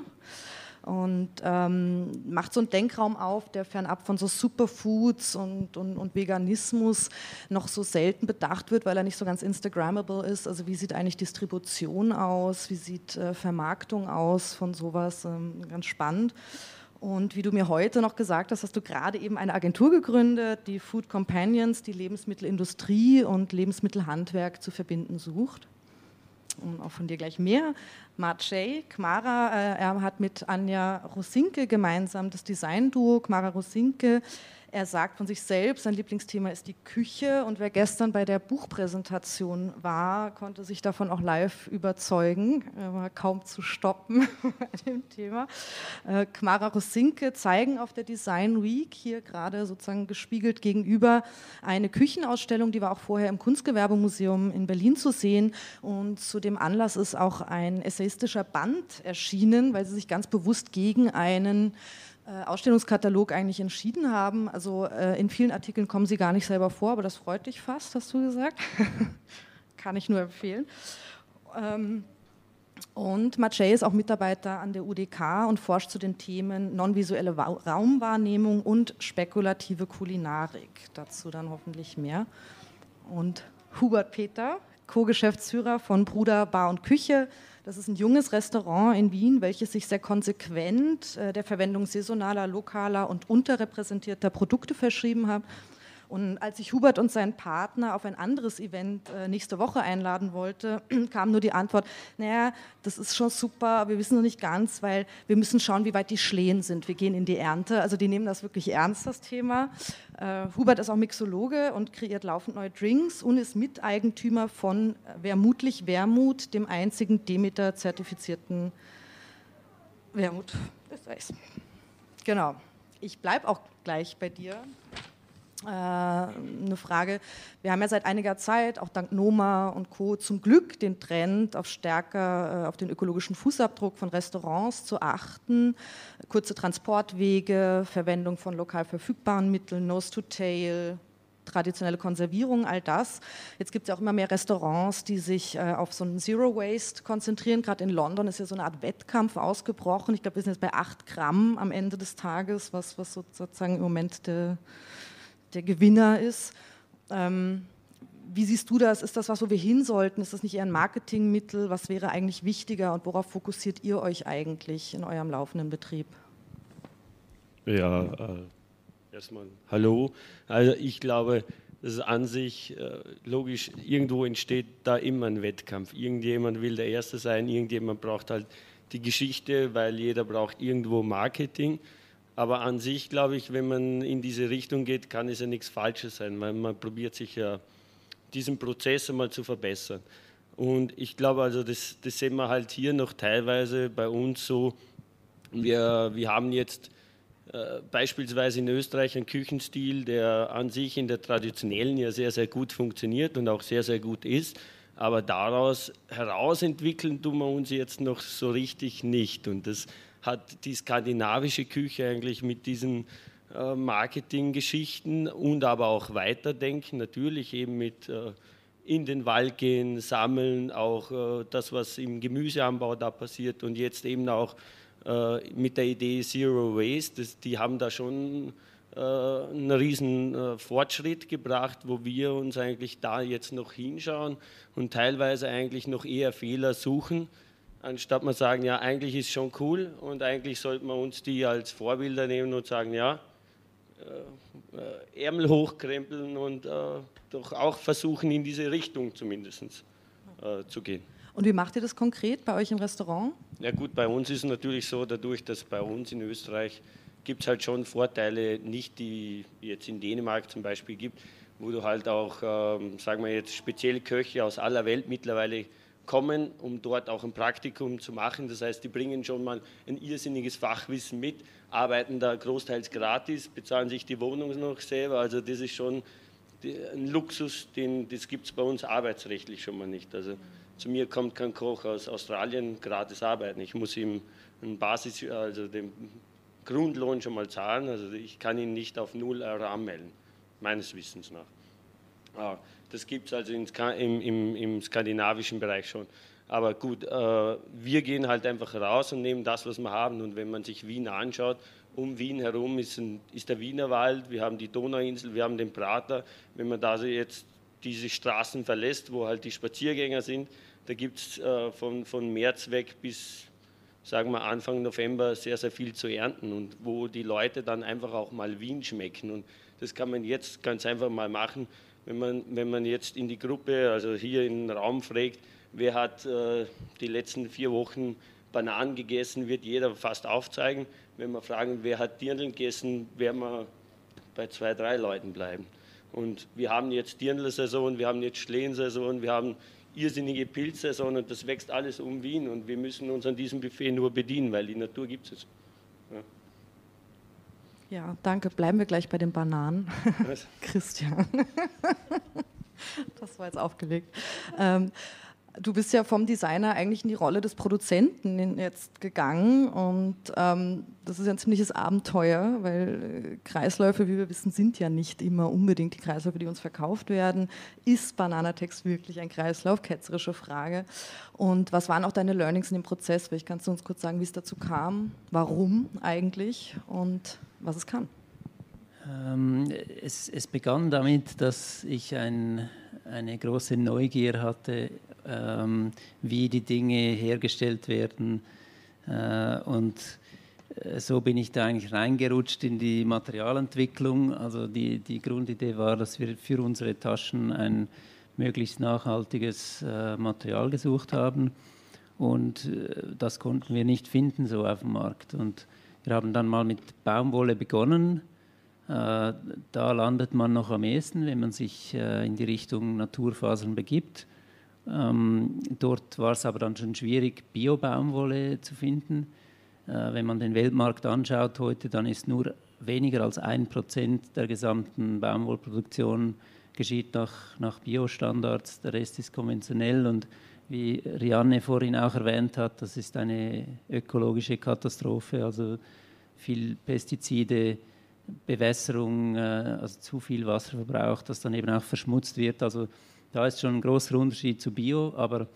Und ähm, macht so einen Denkraum auf, der fernab von so Superfoods und, und, und Veganismus noch so selten bedacht wird, weil er nicht so ganz Instagrammable ist. Also wie sieht eigentlich Distribution aus, wie sieht äh, Vermarktung aus von sowas, ähm, ganz spannend. Und wie du mir heute noch gesagt hast, hast du gerade eben eine Agentur gegründet, die Food Companions, die Lebensmittelindustrie und Lebensmittelhandwerk zu verbinden sucht. Und auch von dir gleich mehr. Marcey, Kmara, äh, er hat mit Anja Rosinke gemeinsam das Design-Duo Kmara Rosinke er sagt von sich selbst, sein Lieblingsthema ist die Küche und wer gestern bei der Buchpräsentation war, konnte sich davon auch live überzeugen. Er war kaum zu stoppen bei dem Thema. Äh, Kmara Rosinke zeigen auf der Design Week hier gerade sozusagen gespiegelt gegenüber eine Küchenausstellung, die war auch vorher im Kunstgewerbemuseum in Berlin zu sehen und zu dem Anlass ist auch ein essayistischer Band erschienen, weil sie sich ganz bewusst gegen einen Ausstellungskatalog eigentlich entschieden haben. Also äh, in vielen Artikeln kommen sie gar nicht selber vor, aber das freut dich fast, hast du gesagt. Kann ich nur empfehlen. Ähm, und Macei ist auch Mitarbeiter an der UDK und forscht zu den Themen nonvisuelle Raumwahrnehmung und spekulative Kulinarik. Dazu dann hoffentlich mehr. Und Hubert Peter, Co-Geschäftsführer von Bruder Bar und Küche, das ist ein junges Restaurant in Wien, welches sich sehr konsequent äh, der Verwendung saisonaler, lokaler und unterrepräsentierter Produkte verschrieben hat und als ich Hubert und seinen Partner auf ein anderes Event äh, nächste Woche einladen wollte, kam nur die Antwort, naja, das ist schon super, aber wir wissen noch nicht ganz, weil wir müssen schauen, wie weit die Schlehen sind. Wir gehen in die Ernte. Also die nehmen das wirklich ernst, das Thema. Äh, Hubert ist auch Mixologe und kreiert laufend neue Drinks und ist Miteigentümer von Vermutlich Wermut, dem einzigen Demeter-zertifizierten Wermut Österreichs. Genau. Ich bleibe auch gleich bei dir. Äh, eine Frage. Wir haben ja seit einiger Zeit, auch dank Noma und Co., zum Glück den Trend, auf stärker äh, auf den ökologischen Fußabdruck von Restaurants zu achten. Kurze Transportwege, Verwendung von lokal verfügbaren Mitteln, Nose to Tail, traditionelle Konservierung, all das. Jetzt gibt es ja auch immer mehr Restaurants, die sich äh, auf so einen Zero Waste konzentrieren. Gerade in London ist ja so eine Art Wettkampf ausgebrochen. Ich glaube, wir sind jetzt bei 8 Gramm am Ende des Tages, was, was sozusagen im Moment der der Gewinner ist. Ähm, wie siehst du das? Ist das was, wo wir hin sollten? Ist das nicht eher ein Marketingmittel? Was wäre eigentlich wichtiger und worauf fokussiert ihr euch eigentlich in eurem laufenden Betrieb? Ja, äh, erstmal Hallo. Also ich glaube, das ist an sich äh, logisch, irgendwo entsteht da immer ein Wettkampf. Irgendjemand will der Erste sein, irgendjemand braucht halt die Geschichte, weil jeder braucht irgendwo Marketing. Aber an sich, glaube ich, wenn man in diese Richtung geht, kann es ja nichts Falsches sein, weil man probiert sich ja diesen Prozess einmal zu verbessern. Und ich glaube also, das, das sehen wir halt hier noch teilweise bei uns so, wir, wir haben jetzt äh, beispielsweise in Österreich einen Küchenstil, der an sich in der traditionellen ja sehr, sehr gut funktioniert und auch sehr, sehr gut ist. Aber daraus herausentwickeln tun wir uns jetzt noch so richtig nicht. Und das hat die skandinavische Küche eigentlich mit diesen äh, Marketinggeschichten und aber auch Weiterdenken, natürlich eben mit äh, in den Wald gehen, sammeln, auch äh, das, was im Gemüseanbau da passiert und jetzt eben auch mit der Idee Zero Waste, das, die haben da schon einen riesen Fortschritt gebracht, wo wir uns eigentlich da jetzt noch hinschauen und teilweise eigentlich noch eher Fehler suchen anstatt man sagen, ja, eigentlich ist schon cool und eigentlich sollte man uns die als Vorbilder nehmen und sagen, ja, äh, äh, Ärmel hochkrempeln und äh, doch auch versuchen, in diese Richtung zumindest äh, zu gehen. Und wie macht ihr das konkret bei euch im Restaurant? Ja gut, bei uns ist es natürlich so, dadurch, dass bei uns in Österreich gibt es halt schon Vorteile, nicht die jetzt in Dänemark zum Beispiel gibt, wo du halt auch, ähm, sagen wir jetzt, spezielle Köche aus aller Welt mittlerweile kommen, um dort auch ein Praktikum zu machen. Das heißt, die bringen schon mal ein irrsinniges Fachwissen mit, arbeiten da großteils gratis, bezahlen sich die Wohnung noch selber. Also das ist schon ein Luxus, den, das gibt es bei uns arbeitsrechtlich schon mal nicht. Also zu mir kommt kein Koch aus Australien gratis arbeiten. Ich muss ihm einen Basis, also den Grundlohn schon mal zahlen. Also ich kann ihn nicht auf Null Euro anmelden, meines Wissens nach. Das gibt es also im, im, im, skandinavischen Bereich schon. Aber gut, äh, wir gehen halt einfach raus und nehmen das, was wir haben. Und wenn man sich Wien anschaut, um Wien herum ist, ein, ist der Wienerwald, wir haben die Donauinsel, wir haben den Prater. Wenn man da jetzt diese Straßen verlässt, wo halt die Spaziergänger sind, da gibt es äh, von, von März weg bis sagen wir Anfang November sehr, sehr viel zu ernten und wo die Leute dann einfach auch mal Wien schmecken. Und das kann man jetzt ganz einfach mal machen, wenn man, wenn man jetzt in die Gruppe, also hier in den Raum fragt, wer hat äh, die letzten vier Wochen Bananen gegessen, wird jeder fast aufzeigen. Wenn wir fragen, wer hat Dirndl gegessen, werden wir bei zwei, drei Leuten bleiben. Und wir haben jetzt Dirndl-Saison, wir haben jetzt Schlehensaison, wir haben irrsinnige Pilzsaison und das wächst alles um Wien und wir müssen uns an diesem Buffet nur bedienen, weil die Natur gibt es. Ja. Ja, danke. Bleiben wir gleich bei den Bananen. Christian. das war jetzt aufgelegt. Ähm, Du bist ja vom Designer eigentlich in die Rolle des Produzenten jetzt gegangen und ähm, das ist ja ein ziemliches Abenteuer, weil äh, Kreisläufe, wie wir wissen, sind ja nicht immer unbedingt die Kreisläufe, die uns verkauft werden. Ist Bananatext wirklich ein Kreislauf? Ketzerische Frage. Und was waren auch deine Learnings in dem Prozess? Vielleicht kannst du uns kurz sagen, wie es dazu kam, warum eigentlich und was es kann. Ähm, es, es, begann damit, dass ich ein, eine große Neugier hatte ähm, wie die Dinge hergestellt werden. Äh, und äh, so bin ich da eigentlich reingerutscht in die Materialentwicklung. Also die, die Grundidee war, dass wir für unsere Taschen ein möglichst nachhaltiges äh, Material gesucht haben. Und äh, das konnten wir nicht finden so auf dem Markt. Und wir haben dann mal mit Baumwolle begonnen. Äh, da landet man noch am ehesten, wenn man sich äh, in die Richtung Naturfasern begibt. Ähm, dort war es aber dann schon schwierig, Bio-Baumwolle zu finden. Äh, wenn man den Weltmarkt anschaut heute, dann ist nur weniger als ein Prozent der gesamten Baumwollproduktion geschieht nach, nach Biostandards. Der Rest ist konventionell und wie Rianne vorhin auch erwähnt hat, das ist eine ökologische Katastrophe. Also viel Pestizide, Bewässerung, äh, also zu viel Wasserverbrauch, das dann eben auch verschmutzt wird. Also da ist schon ein großer Unterschied zu Bio, aber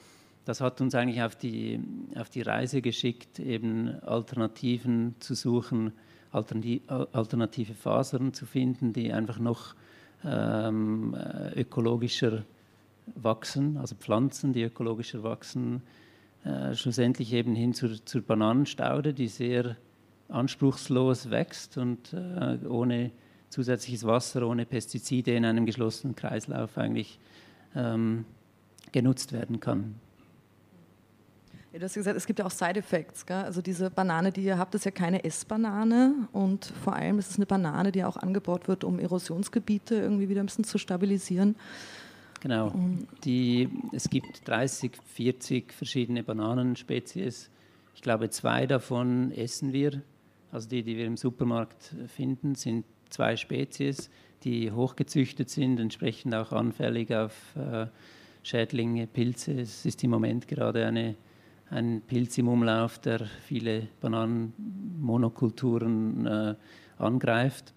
das hat uns eigentlich auf die, auf die Reise geschickt, eben Alternativen zu suchen, alternative Fasern zu finden, die einfach noch ähm, ökologischer wachsen, also Pflanzen, die ökologischer wachsen, äh, schlussendlich eben hin zur, zur, Bananenstaude, die sehr anspruchslos wächst und äh, ohne zusätzliches Wasser, ohne Pestizide in einem geschlossenen Kreislauf eigentlich ähm, genutzt werden kann. Ja, du hast gesagt, es gibt ja auch Side Effects. Gell? Also diese Banane, die ihr habt, ist ja keine Essbanane und vor allem ist es eine Banane, die auch angebaut wird, um Erosionsgebiete irgendwie wieder ein bisschen zu stabilisieren. Genau. Die, es gibt 30, 40 verschiedene Bananenspezies. Ich glaube, zwei davon essen wir. Also die, die wir im Supermarkt finden, sind zwei Spezies die hochgezüchtet sind, entsprechend auch anfällig auf äh, Schädlinge, Pilze. Es ist im Moment gerade eine, ein Pilz im Umlauf, der viele Bananenmonokulturen äh, angreift.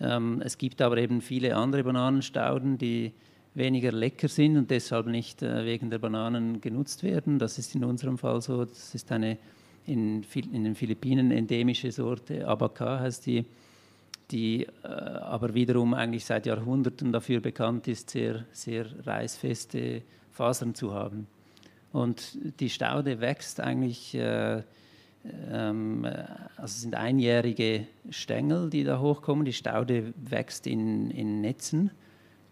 Ähm, es gibt aber eben viele andere Bananenstauden, die weniger lecker sind und deshalb nicht äh, wegen der Bananen genutzt werden. Das ist in unserem Fall so. Das ist eine in, in den Philippinen endemische Sorte, Abaca heißt die die äh, aber wiederum eigentlich seit Jahrhunderten dafür bekannt ist, sehr, sehr reißfeste Fasern zu haben. Und die Staude wächst eigentlich, äh, ähm, also es sind einjährige Stängel, die da hochkommen. Die Staude wächst in, in Netzen,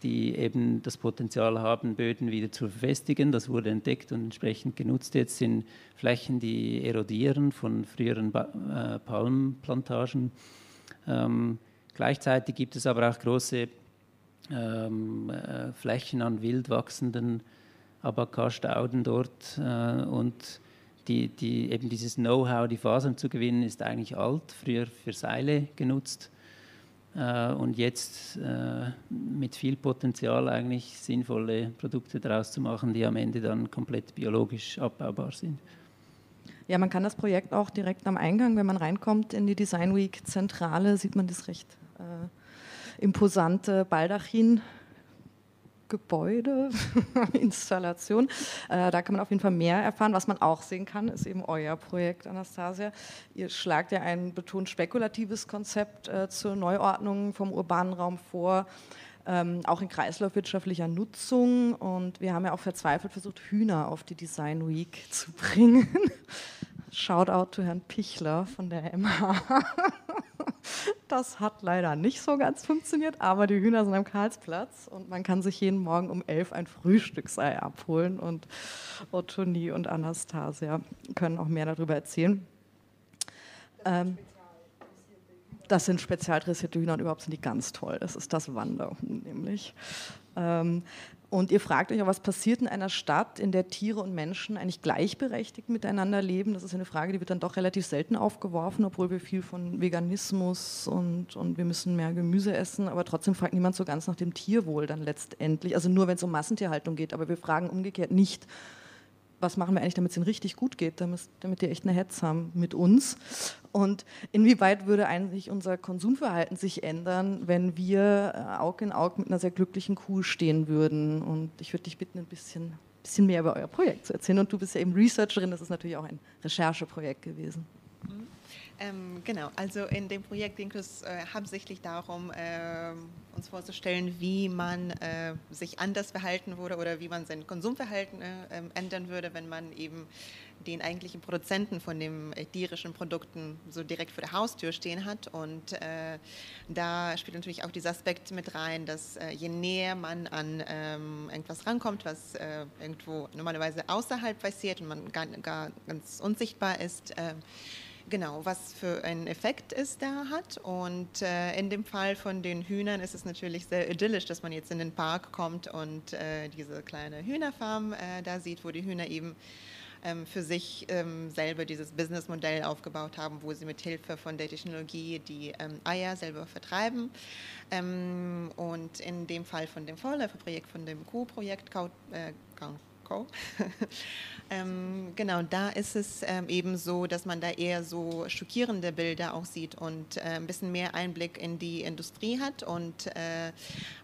die eben das Potenzial haben, Böden wieder zu verfestigen. Das wurde entdeckt und entsprechend genutzt jetzt in Flächen, die erodieren von früheren ba äh, Palmplantagen. Ähm, gleichzeitig gibt es aber auch große ähm, äh, Flächen an wild wachsenden Abaca-Stauden dort äh, und die, die, eben dieses Know-how, die Fasern zu gewinnen, ist eigentlich alt, früher für Seile genutzt und jetzt äh, mit viel Potenzial eigentlich sinnvolle Produkte daraus zu machen, die am Ende dann komplett biologisch abbaubar sind. Ja, man kann das Projekt auch direkt am Eingang, wenn man reinkommt in die Design Week Zentrale, sieht man das recht äh, imposante Baldachin. Gebäude, Installation. Äh, da kann man auf jeden Fall mehr erfahren. Was man auch sehen kann, ist eben euer Projekt, Anastasia. Ihr schlagt ja ein betont spekulatives Konzept äh, zur Neuordnung vom urbanen Raum vor, ähm, auch in kreislaufwirtschaftlicher Nutzung. Und wir haben ja auch verzweifelt versucht, Hühner auf die Design Week zu bringen. Shoutout to Herrn Pichler von der MH. Das hat leider nicht so ganz funktioniert, aber die Hühner sind am Karlsplatz und man kann sich jeden Morgen um elf ein Frühstücksei abholen und Ottonie und Anastasia können auch mehr darüber erzählen. Ähm, das sind spezial dressierte Hühner und überhaupt sind die ganz toll. Das ist das Wanderhuhn nämlich. Ähm, und ihr fragt euch ja, was passiert in einer Stadt, in der Tiere und Menschen eigentlich gleichberechtigt miteinander leben? Das ist eine Frage, die wird dann doch relativ selten aufgeworfen, obwohl wir viel von Veganismus und, und wir müssen mehr Gemüse essen, aber trotzdem fragt niemand so ganz nach dem Tierwohl dann letztendlich. Also nur wenn es um Massentierhaltung geht, aber wir fragen umgekehrt nicht, was machen wir eigentlich, damit es ihnen richtig gut geht, damit, damit die echt eine Hetz haben mit uns. Und inwieweit würde eigentlich unser Konsumverhalten sich ändern, wenn wir äh, Auge in Auge mit einer sehr glücklichen Kuh stehen würden? Und ich würde dich bitten, ein bisschen, bisschen mehr über euer Projekt zu erzählen. Und du bist ja eben Researcherin, das ist natürlich auch ein Rechercheprojekt gewesen. Mhm. Ähm, genau, also in dem Projekt ging es äh, hauptsächlich darum, äh, uns vorzustellen, wie man äh, sich anders verhalten würde oder wie man sein Konsumverhalten äh, ähm, ändern würde, wenn man eben den eigentlichen Produzenten von den äh, tierischen Produkten so direkt vor der Haustür stehen hat. Und äh, da spielt natürlich auch dieser Aspekt mit rein, dass je näher man an ähm, irgendwas rankommt, was irgendwo normalerweise außerhalb passiert und man gar, gar ganz unsichtbar ist, Genau, was für einen Effekt es da hat. Und äh, in dem Fall von den Hühnern ist es natürlich sehr idyllisch, dass man jetzt in den Park kommt und äh, diese kleine Hühnerfarm äh, da sieht, wo die Hühner eben für sich ähm, selber dieses Businessmodell aufgebaut haben, wo sie mit Hilfe von der Technologie die ähm, Eier selber vertreiben. Ähm, und in dem Fall von dem Vorläuferprojekt, von dem Co-Projekt, Äh, Ähm, genau, da ist es ähm, eben so, dass man da eher so schockierende Bilder auch sieht und äh, ein bisschen mehr Einblick in die Industrie hat und äh,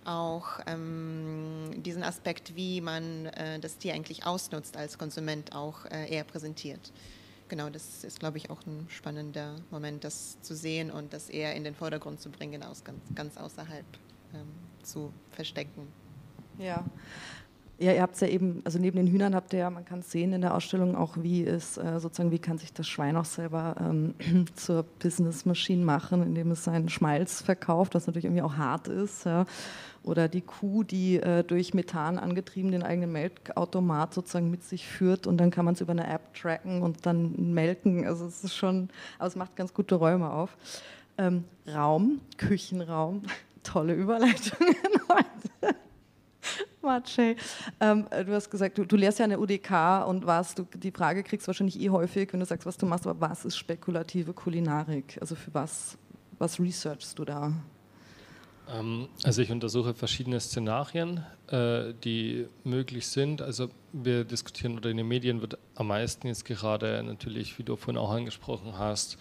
auch ähm, diesen Aspekt, wie man äh, das Tier eigentlich ausnutzt als Konsument, auch äh, eher präsentiert. Genau, das ist, glaube ich, auch ein spannender Moment, das zu sehen und das eher in den Vordergrund zu bringen, aus ganz, ganz außerhalb ähm, zu verstecken. Ja, ja, ihr habt es ja eben, also neben den Hühnern habt ihr ja, man kann es sehen in der Ausstellung auch, wie es äh, sozusagen, wie kann sich das Schwein auch selber ähm, zur Business-Maschine machen, indem es seinen Schmalz verkauft, was natürlich irgendwie auch hart ist. Ja. Oder die Kuh, die äh, durch Methan angetrieben den eigenen Melkautomat sozusagen mit sich führt und dann kann man es über eine App tracken und dann melken. Also es ist schon, aber es macht ganz gute Räume auf. Ähm, Raum, Küchenraum, tolle Überleitungen heute. Matsche. Ähm, du hast gesagt, du, du, lehrst ja eine UDK und was du, die Frage kriegst wahrscheinlich eh häufig, wenn du sagst, was du machst, aber was ist spekulative Kulinarik? Also für was, was researchst du da? Ähm, also ich untersuche verschiedene Szenarien, äh, die möglich sind. Also wir diskutieren oder in den Medien wird am meisten jetzt gerade natürlich, wie du vorhin auch angesprochen hast,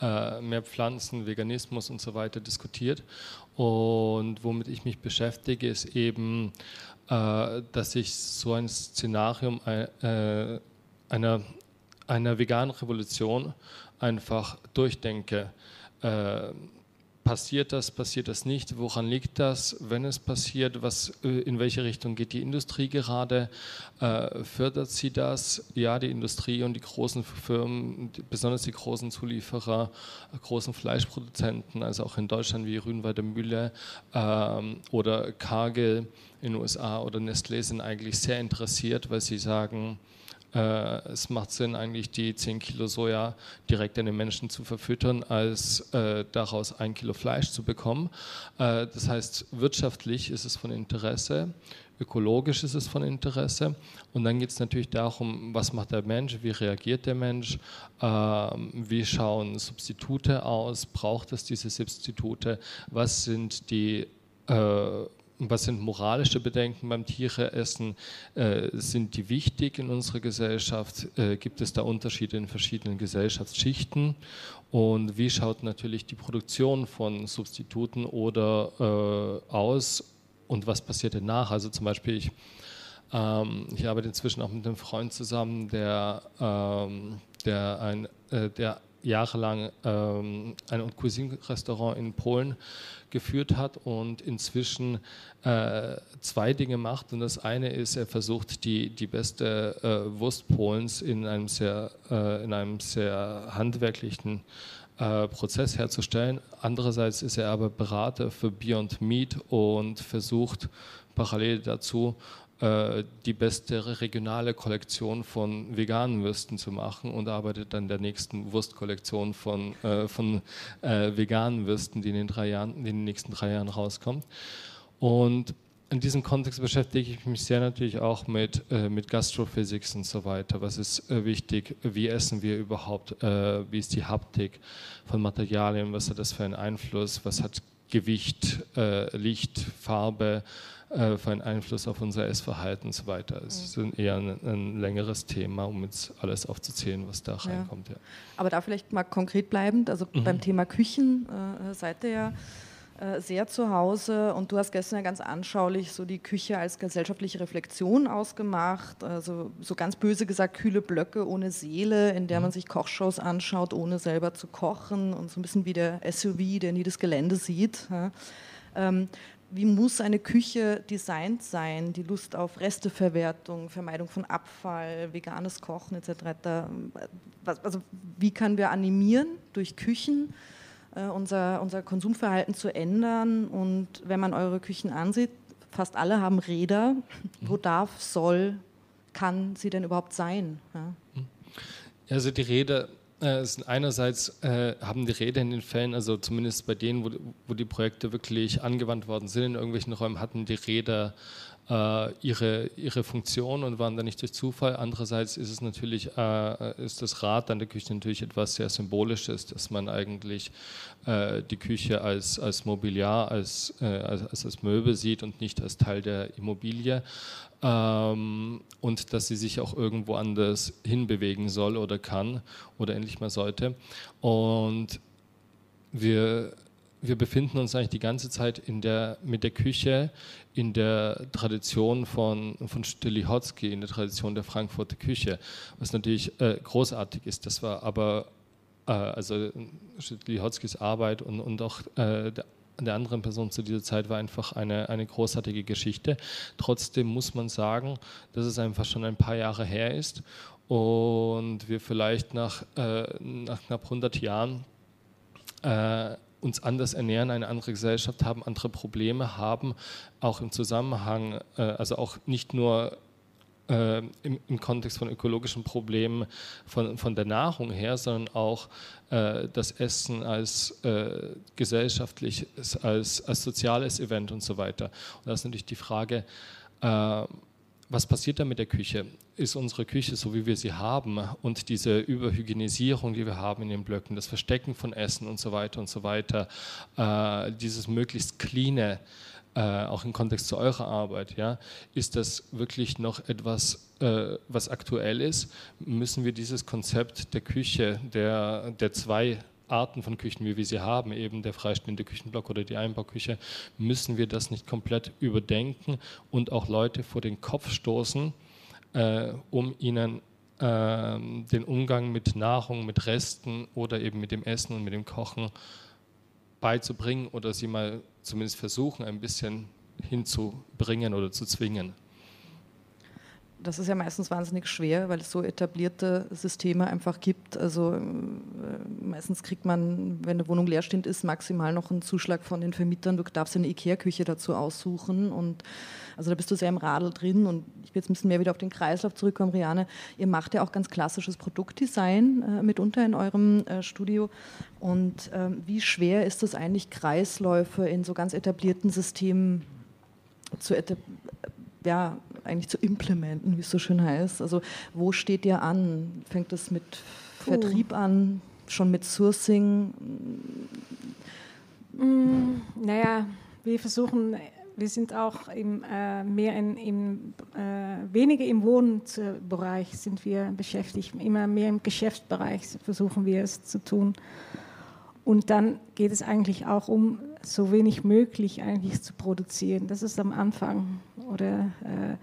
äh, mehr Pflanzen, Veganismus und so weiter diskutiert. Und womit ich mich beschäftige, ist eben, äh, dass ich so ein Szenarium äh, einer, einer veganen Revolution einfach durchdenke. Äh, passiert das, passiert das nicht, woran liegt das, wenn es passiert, was, äh, in welche Richtung geht die Industrie gerade, äh, fördert sie das? Ja, die Industrie und die großen Firmen, besonders die großen Zulieferer, äh, großen Fleischproduzenten, also auch in Deutschland wie Rühnweider Mühle ähm, oder Cargill in den USA oder Nestlé sind eigentlich sehr interessiert, weil sie sagen, äh, es macht Sinn, eigentlich die 10 Kilo Soja direkt an den Menschen zu verfüttern, als äh, daraus ein Kilo Fleisch zu bekommen. Äh, das heißt, wirtschaftlich ist es von Interesse, ökologisch ist es von Interesse. Und dann geht es natürlich darum, was macht der Mensch, wie reagiert der Mensch, ähm, wie schauen Substitute aus, braucht es diese Substitute, was sind die äh, was sind moralische Bedenken beim Tiereessen? Äh, sind die wichtig in unserer Gesellschaft? Äh, gibt es da Unterschiede in verschiedenen Gesellschaftsschichten? Und wie schaut natürlich die Produktion von Substituten oder äh, aus? Und was passiert danach? Also zum Beispiel, ich, ähm, ich arbeite inzwischen auch mit einem Freund zusammen, der, ähm, der, ein, äh, der jahrelang ähm, ein Cuisine-Restaurant in Polen geführt hat und inzwischen äh, zwei Dinge macht. Und das eine ist, er versucht, die, die beste äh, Wurst Polens in einem sehr, äh, in einem sehr handwerklichen äh, Prozess herzustellen. Andererseits ist er aber Berater für Beyond Meat und versucht parallel dazu die beste regionale Kollektion von veganen Würsten zu machen und arbeitet an der nächsten Wurstkollektion von, äh, von äh, veganen Würsten, die in den, drei Jahren, in den nächsten drei Jahren rauskommt. Und in diesem Kontext beschäftige ich mich sehr natürlich auch mit, äh, mit Gastrophysics und so weiter. Was ist äh, wichtig? Wie essen wir überhaupt? Äh, wie ist die Haptik von Materialien? Was hat das für einen Einfluss? Was hat Gewicht, Licht, Farbe? Äh, für einen Einfluss auf unser Essverhalten und so weiter. Es mhm. ist eher ein, ein, längeres Thema, um jetzt alles aufzuzählen, was da reinkommt. Ja. Aber da vielleicht mal konkret bleibend, also mhm. beim Thema Küchen äh, seid ihr ja äh, sehr zu Hause und du hast gestern ja ganz anschaulich so die Küche als gesellschaftliche Reflexion ausgemacht, also so ganz böse gesagt kühle Blöcke ohne Seele, in der man mhm. sich Kochshows anschaut, ohne selber zu kochen und so ein bisschen wie der SUV, der nie das Gelände sieht. Wie muss eine Küche designt sein, die Lust auf Resteverwertung, Vermeidung von Abfall, veganes Kochen etc. Also wie können wir animieren durch Küchen äh, unser, unser Konsumverhalten zu ändern? Und wenn man eure Küchen ansieht, fast alle haben Räder. Wo mhm. darf, soll, kann sie denn überhaupt sein? Ja? Also die Räder äh, einerseits äh, haben die Räder in den Fällen, also zumindest bei denen, wo, wo, die Projekte wirklich angewandt worden sind, in irgendwelchen Räumen hatten die Räder ihre, ihre Funktion und waren da nicht durch Zufall. Andererseits ist es natürlich, äh, ist das Rad an der Küche natürlich etwas sehr Symbolisches, dass man eigentlich äh, die Küche als, als Mobiliar, als, äh, als, als Möbel sieht und nicht als Teil der Immobilie. Ähm, und dass sie sich auch irgendwo anders hinbewegen soll oder kann oder endlich mal sollte. Und wir wir befinden uns eigentlich die ganze Zeit in der, mit der Küche in der Tradition von, von Stilichotsky, in der Tradition der Frankfurter Küche, was natürlich äh, großartig ist. Das war aber, äh, also Stilichotskys Arbeit und, und auch äh, der, der anderen Person zu dieser Zeit war einfach eine, eine großartige Geschichte. Trotzdem muss man sagen, dass es einfach schon ein paar Jahre her ist und wir vielleicht nach, äh, nach knapp 100 Jahren äh, uns anders ernähren, eine andere Gesellschaft haben, andere Probleme haben, auch im Zusammenhang, äh, also auch nicht nur äh, im, im, Kontext von ökologischen Problemen von, von der Nahrung her, sondern auch äh, das Essen als äh, gesellschaftliches, als, als soziales Event und so weiter. Und da ist natürlich die Frage, äh, was passiert da mit der Küche? Ist unsere Küche so, wie wir sie haben und diese Überhygienisierung, die wir haben in den Blöcken, das Verstecken von Essen und so weiter und so weiter, äh, dieses möglichst cleane, äh, auch im Kontext zu eurer Arbeit, ja, ist das wirklich noch etwas, äh, was aktuell ist? Müssen wir dieses Konzept der Küche, der, der zwei Arten von Küchen, wie wir sie haben, eben der freistehende Küchenblock oder die Einbauküche, müssen wir das nicht komplett überdenken und auch Leute vor den Kopf stoßen, äh, um ihnen äh, den Umgang mit Nahrung, mit Resten oder eben mit dem Essen und mit dem Kochen beizubringen oder sie mal zumindest versuchen, ein bisschen hinzubringen oder zu zwingen das ist ja meistens wahnsinnig schwer, weil es so etablierte Systeme einfach gibt. Also äh, meistens kriegt man, wenn eine Wohnung leerstehend ist, maximal noch einen Zuschlag von den Vermietern. Du darfst eine Ikea-Küche dazu aussuchen und also da bist du sehr im Radl drin und ich will jetzt ein bisschen mehr wieder auf den Kreislauf zurückkommen, Riane. Ihr macht ja auch ganz klassisches Produktdesign äh, mitunter in eurem äh, Studio und äh, wie schwer ist es eigentlich, Kreisläufe in so ganz etablierten Systemen zu etablieren? Ja, eigentlich zu implementen, wie es so schön heißt. Also wo steht ihr an? Fängt es mit Puh. Vertrieb an, schon mit Sourcing? Mm, naja, wir versuchen, wir sind auch im, äh, mehr in, im, äh, weniger im Wohnbereich sind wir beschäftigt, immer mehr im Geschäftsbereich versuchen wir es zu tun. Und dann geht es eigentlich auch um so wenig möglich eigentlich zu produzieren. Das ist am Anfang oder äh,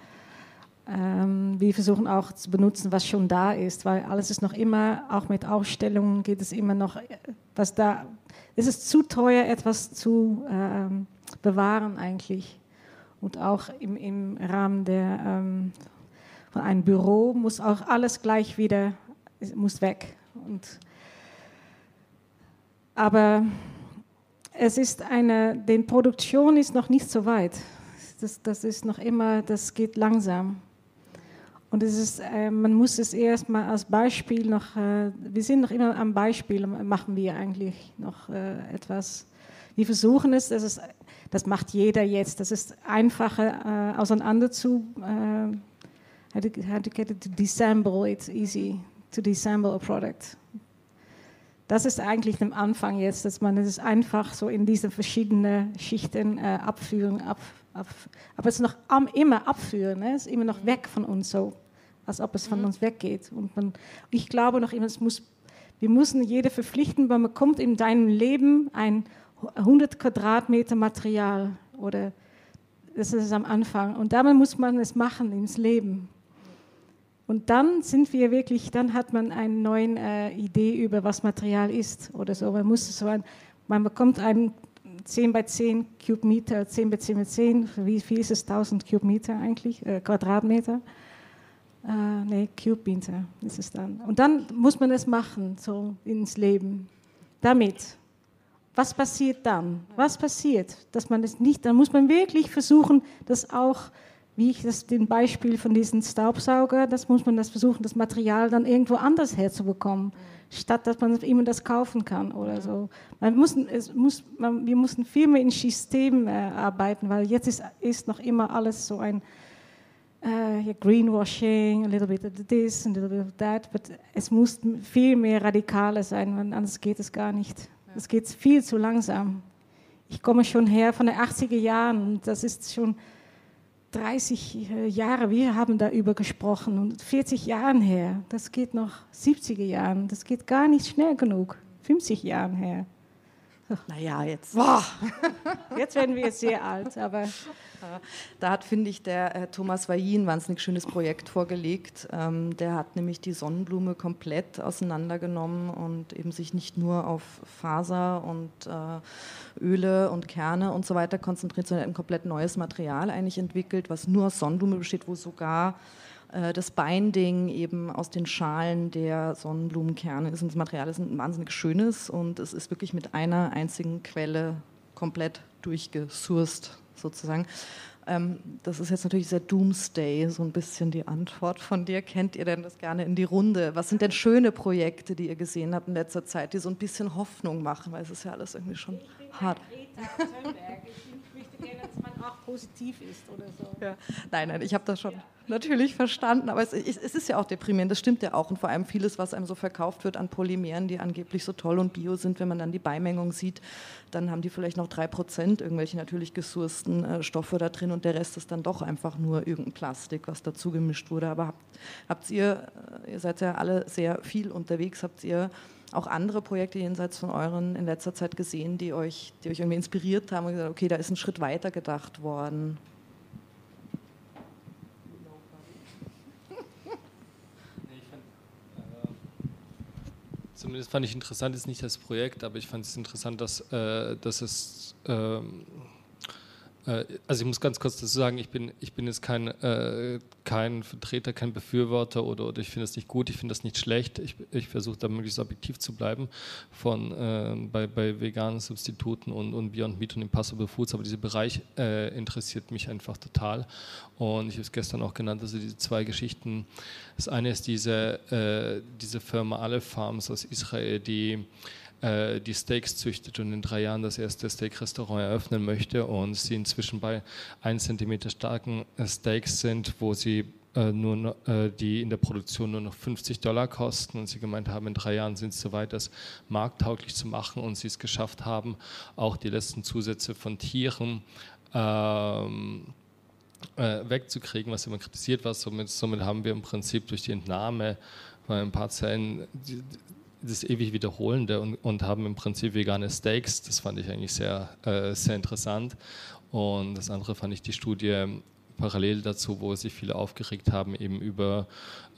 ähm, wir versuchen auch zu benutzen, was schon da ist, weil alles ist noch immer, auch mit Ausstellungen geht es immer noch, was da, es ist zu teuer, etwas zu ähm, bewahren eigentlich. Und auch im, im Rahmen der, ähm, von einem Büro muss auch alles gleich wieder, muss weg. Und, aber es ist eine, die Produktion ist noch nicht so weit. Das, das ist noch immer, das geht langsam. Und es ist, äh, man muss es erstmal als Beispiel noch, äh, wir sind noch immer am Beispiel, machen wir eigentlich noch äh, etwas. Wir versuchen es, das, ist, das macht jeder jetzt, das ist einfacher äh, auseinander zu, äh, how to, to get it to disassemble, it's easy to disassemble a product. Das ist eigentlich am Anfang jetzt, dass man es einfach so in diese verschiedenen Schichten äh, abführen, ab, ab, aber es ist noch immer abführen, ne? es ist immer noch weg von uns so, als ob es von mhm. uns weggeht. Und man, ich glaube noch immer, es muss, wir müssen jede verpflichten, weil man kommt in deinem Leben ein 100 Quadratmeter Material oder das ist am Anfang und damit muss man es machen ins Leben. Und dann sind wir wirklich, dann hat man eine neue äh, Idee über, was Material ist oder so. Man muss so ein, man bekommt einen 10 bei 10 Kubmeter, 10 bei 10 bei 10, wie viel ist es? 1000 Kubmeter eigentlich, äh, Quadratmeter. Äh, nee, Kubmeter ist es dann. Und dann muss man es machen, so ins Leben. Damit. Was passiert dann? Was passiert? Dass man es nicht, dann muss man wirklich versuchen, das auch wie ich das den Beispiel von diesem Staubsauger, das muss man das versuchen, das Material dann irgendwo anders herzubekommen, statt dass man immer das kaufen kann oder so. Man muss, es muss, man, wir müssen viel mehr in System äh, arbeiten, weil jetzt ist, ist noch immer alles so ein uh, Greenwashing, a little bit of this, a little bit of that, but es muss viel mehr radikaler sein, weil anders geht es gar nicht. Es geht viel zu langsam. Ich komme schon her von den 80er Jahren und das ist schon 30 äh, Jahre, wir haben darüber gesprochen und 40 Jahren her, das geht noch 70er Jahren, das geht gar nicht schnell genug, 50 Jahren her. Naja, jetzt. Boah. Jetzt werden wir sehr alt, aber. Da hat, finde ich, der äh, Thomas Vailly ein wahnsinnig schönes Projekt vorgelegt. Ähm, der hat nämlich die Sonnenblume komplett auseinandergenommen und eben sich nicht nur auf Faser und äh, Öle und Kerne und so weiter konzentriert, sondern ein komplett neues Material eigentlich entwickelt, was nur aus Sonnenblume besteht, wo sogar das Binding eben aus den Schalen der Sonnenblumenkerne ist. Und das Material ist ein wahnsinnig schönes und es ist wirklich mit einer einzigen Quelle komplett durchgesourced sozusagen. Ähm, das ist jetzt natürlich sehr Doomsday, so ein bisschen die Antwort von dir. Kennt ihr denn das gerne in die Runde? Was sind denn schöne Projekte, die ihr gesehen habt in letzter Zeit, die so ein bisschen Hoffnung machen? Weil es ist ja alles irgendwie schon hart. Greta Thunberg. Ich möchte gerne, dass man auch positiv ist oder so. Ja. Nein, nein, ich habe das schon. Ja natürlich verstanden, aber es, es, ist ja auch deprimierend, das stimmt ja auch. Und vor allem vieles, was einem so verkauft wird an Polymeren, die angeblich so toll und bio sind, wenn man dann die Beimengung sieht, dann haben die vielleicht noch drei Prozent irgendwelche natürlich gesourcten äh, Stoffe da drin und der Rest ist dann doch einfach nur irgendein Plastik, was dazu gemischt wurde. Aber habt, habt ihr, äh, ihr seid ja alle sehr viel unterwegs, habt ihr auch andere Projekte jenseits von euren in letzter Zeit gesehen, die euch, die euch irgendwie inspiriert haben und gesagt, okay, da ist ein Schritt weiter gedacht worden? Zumindest fand ich interessant, ist nicht das Projekt, aber ich fand es interessant, dass, äh, dass es ähm, äh, also ich muss ganz kurz dazu sagen, ich bin, ich bin jetzt kein, äh, kein Vertreter, kein Befürworter oder, oder ich finde das nicht gut, ich finde das nicht schlecht. Ich, ich versuche da möglichst objektiv zu bleiben von, äh, bei, bei veganen Substituten und, und Beyond Meat und Impossible Foods, aber dieser Bereich äh, interessiert mich einfach total. Und ich habe es gestern auch genannt, also diese zwei Geschichten. Das eine ist diese, äh, diese Firma Alle Farms aus Israel, die äh, die Steaks züchtet und in drei Jahren das erste Steak-Restaurant eröffnen möchte und sie inzwischen bei 1 cm starken äh, Steaks sind, wo sie äh, nur äh, die in der Produktion nur noch 50 Dollar kosten und sie gemeint haben, in drei Jahren sind sie soweit, das markttauglich zu machen und sie es geschafft haben, auch die letzten Zusätze von Tieren ähm, äh, wegzukriegen, was immer kritisiert war. Somit, somit haben wir im Prinzip durch die Entnahme bei ein paar Zellen die, das ewig Wiederholende und, und, haben im Prinzip vegane Steaks. Das fand ich eigentlich sehr, äh, sehr interessant. Und das andere fand ich die Studie parallel dazu, wo sich viele aufgeregt haben, eben über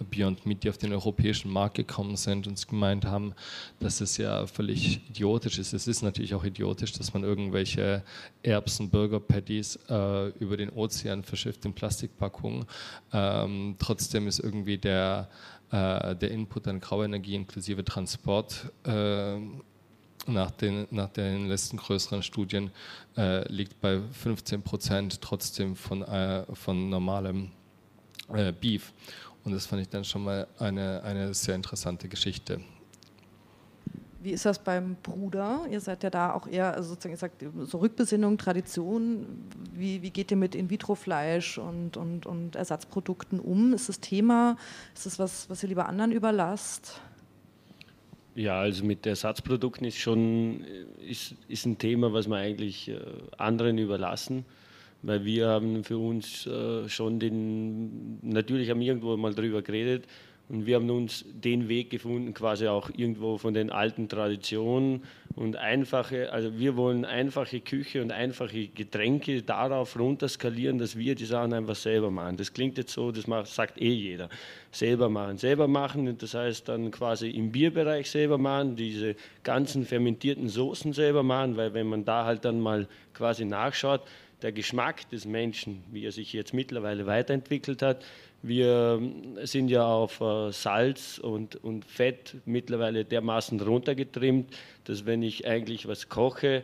Beyond Meat, die auf den europäischen Markt gekommen sind und gemeint haben, dass es ja völlig idiotisch ist. Es ist natürlich auch idiotisch, dass man irgendwelche Erbsen, Burger Patties äh, über den Ozean verschifft in Plastikpackungen. Ähm, trotzdem ist irgendwie der, äh, der Input an Grauenergie inklusive Transport äh, nach den, nach den letzten größeren Studien äh, liegt bei 15 Prozent trotzdem von, äh, von normalem äh, Beef. Und das fand ich dann schon mal eine, eine sehr interessante Geschichte. Wie ist das beim Bruder? Ihr seid ja da auch eher, also sozusagen, ihr sagt, so Rückbesinnung, Tradition. Wie, wie geht ihr mit In-vitro-Fleisch und, und, und Ersatzprodukten um? Ist das Thema? Ist das was, was ihr lieber anderen überlasst? Ja, also mit Ersatzprodukten ist schon ist, ist ein Thema, was wir eigentlich äh, anderen überlassen, weil wir haben für uns äh, schon den, natürlich haben wir irgendwo mal drüber geredet, und wir haben uns den Weg gefunden, quasi auch irgendwo von den alten Traditionen und einfache, also wir wollen einfache Küche und einfache Getränke darauf runterskalieren, dass wir die Sachen einfach selber machen. Das klingt jetzt so, das macht, sagt eh jeder. Selber machen, selber machen, das heißt dann quasi im Bierbereich selber machen, diese ganzen fermentierten Soßen selber machen, weil wenn man da halt dann mal quasi nachschaut, der Geschmack des Menschen, wie er sich jetzt mittlerweile weiterentwickelt hat, wir sind ja auf äh, Salz und, und Fett mittlerweile dermaßen runtergetrimmt, dass wenn ich eigentlich was koche,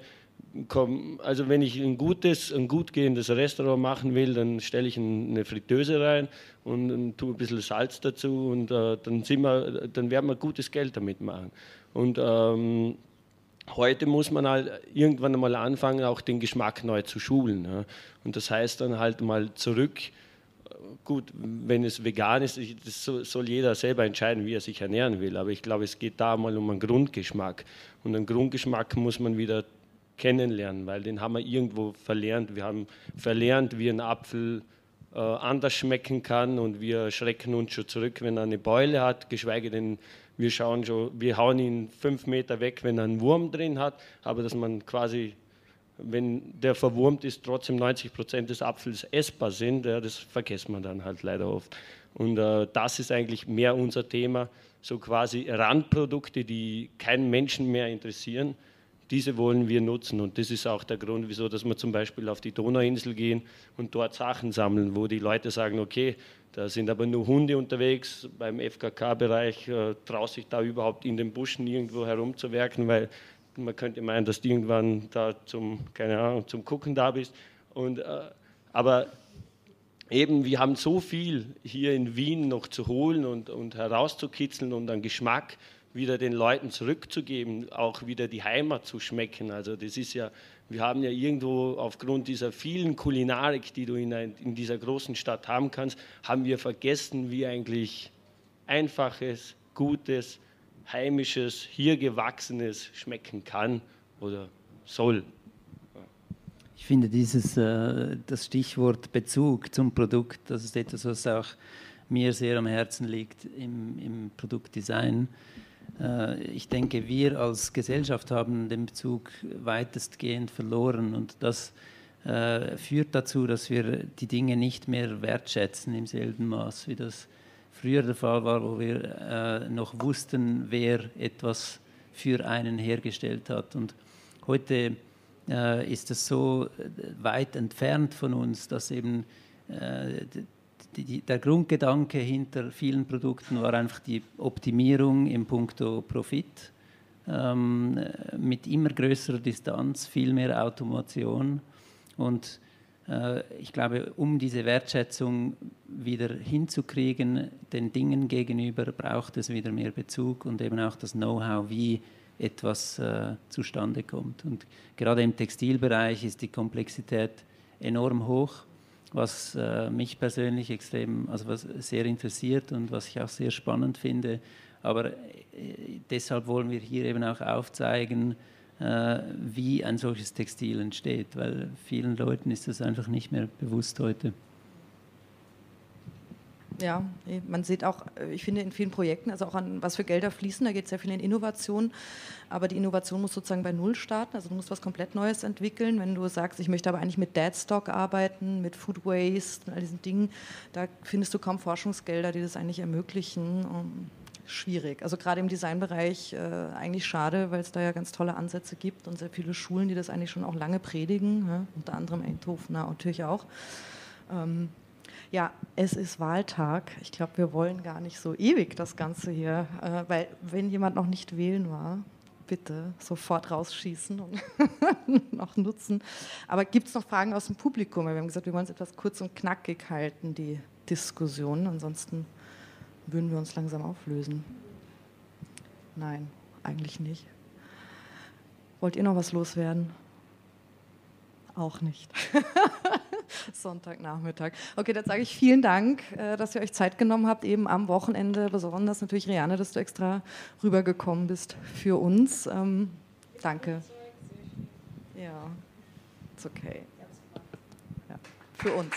komm, also wenn ich ein gutes, ein gut gehendes Restaurant machen will, dann stelle ich eine Fritteuse rein und, und tue ein bisschen Salz dazu und äh, dann, sind wir, dann werden wir gutes Geld damit machen. Und ähm, heute muss man halt irgendwann einmal anfangen, auch den Geschmack neu zu schulen. Ja. Und das heißt dann halt mal zurück gut, wenn es vegan ist, das soll jeder selber entscheiden, wie er sich ernähren will. Aber ich glaube, es geht da mal um einen Grundgeschmack. Und einen Grundgeschmack muss man wieder kennenlernen, weil den haben wir irgendwo verlernt. Wir haben verlernt, wie ein Apfel äh, anders schmecken kann und wir schrecken uns schon zurück, wenn er eine Beule hat, geschweige denn, wir schauen schon, wir hauen ihn fünf Meter weg, wenn er einen Wurm drin hat, aber dass man quasi wenn der verwurmt ist, trotzdem 90 Prozent des Apfels essbar sind, ja, das vergisst man dann halt leider oft. Und äh, das ist eigentlich mehr unser Thema, so quasi Randprodukte, die keinen Menschen mehr interessieren, diese wollen wir nutzen. Und das ist auch der Grund, wieso dass wir zum Beispiel auf die Donauinsel gehen und dort Sachen sammeln, wo die Leute sagen, okay, da sind aber nur Hunde unterwegs. Beim FKK-Bereich äh, traust sich da überhaupt in den Buschen irgendwo herumzuwerken, weil man könnte meinen, dass du irgendwann da zum, keine Ahnung, zum Gucken da bist. Und, äh, aber eben, wir haben so viel hier in Wien noch zu holen und, und herauszukitzeln und an Geschmack wieder den Leuten zurückzugeben, auch wieder die Heimat zu schmecken. Also das ist ja, wir haben ja irgendwo aufgrund dieser vielen Kulinarik, die du in, ein, in dieser großen Stadt haben kannst, haben wir vergessen, wie eigentlich einfaches, gutes, heimisches, hier gewachsenes schmecken kann oder soll. Ich finde dieses äh, das Stichwort Bezug zum Produkt, das ist etwas, was auch mir sehr am Herzen liegt im, im Produktdesign. Äh, ich denke, wir als Gesellschaft haben den Bezug weitestgehend verloren und das äh, führt dazu, dass wir die Dinge nicht mehr wertschätzen im selben Maß, wie das früher der Fall war, wo wir äh, noch wussten, wer etwas für einen hergestellt hat. Und heute äh, ist es so weit entfernt von uns, dass eben äh, die, der Grundgedanke hinter vielen Produkten war einfach die Optimierung im Punkto Profit. Ähm, mit immer größerer Distanz, viel mehr Automation und äh, ich glaube, um diese Wertschätzung wieder hinzukriegen, den Dingen gegenüber, braucht es wieder mehr Bezug und eben auch das Know-how, wie etwas äh, zustande kommt. Und gerade im Textilbereich ist die Komplexität enorm hoch, was äh, mich persönlich extrem, also was sehr interessiert und was ich auch sehr spannend finde. Aber äh, deshalb wollen wir hier eben auch aufzeigen, äh, wie ein solches Textil entsteht, weil vielen Leuten ist das einfach nicht mehr bewusst heute. ja, man sieht auch, äh, ich finde in vielen Projekten, also auch an was für Gelder fließen, da geht es sehr viel in Innovation, aber die Innovation muss sozusagen bei Null starten, also du musst was komplett Neues entwickeln. Wenn du sagst, ich möchte aber eigentlich mit Deadstock arbeiten, mit Food Waste und all diesen Dingen, da findest du kaum Forschungsgelder, die das eigentlich ermöglichen. Schwierig. Also gerade im Designbereich äh, eigentlich schade, weil es da ja ganz tolle Ansätze gibt und sehr viele Schulen, die das eigentlich schon auch lange predigen, ja, unter anderem Eindhoven natürlich auch. Ähm, ja, es ist Wahltag. Ich glaube, wir wollen gar nicht so ewig das Ganze hier, äh, weil wenn jemand noch nicht wählen war, bitte sofort rausschießen und noch nutzen. Aber gibt es noch Fragen aus dem Publikum? Wir haben gesagt, wir wollen es etwas kurz und knackig halten, die Diskussion. Ansonsten würden wir uns langsam auflösen. Nein, eigentlich nicht. Wollt ihr noch was loswerden? Auch nicht. Sonntagnachmittag. Okay, dann sage ich vielen Dank, äh, dass ihr euch Zeit genommen habt, eben am Wochenende. Besonders natürlich, Rianne, dass du extra rübergekommen bist für uns. Ähm, danke. Ja, ist okay. Ja, für uns.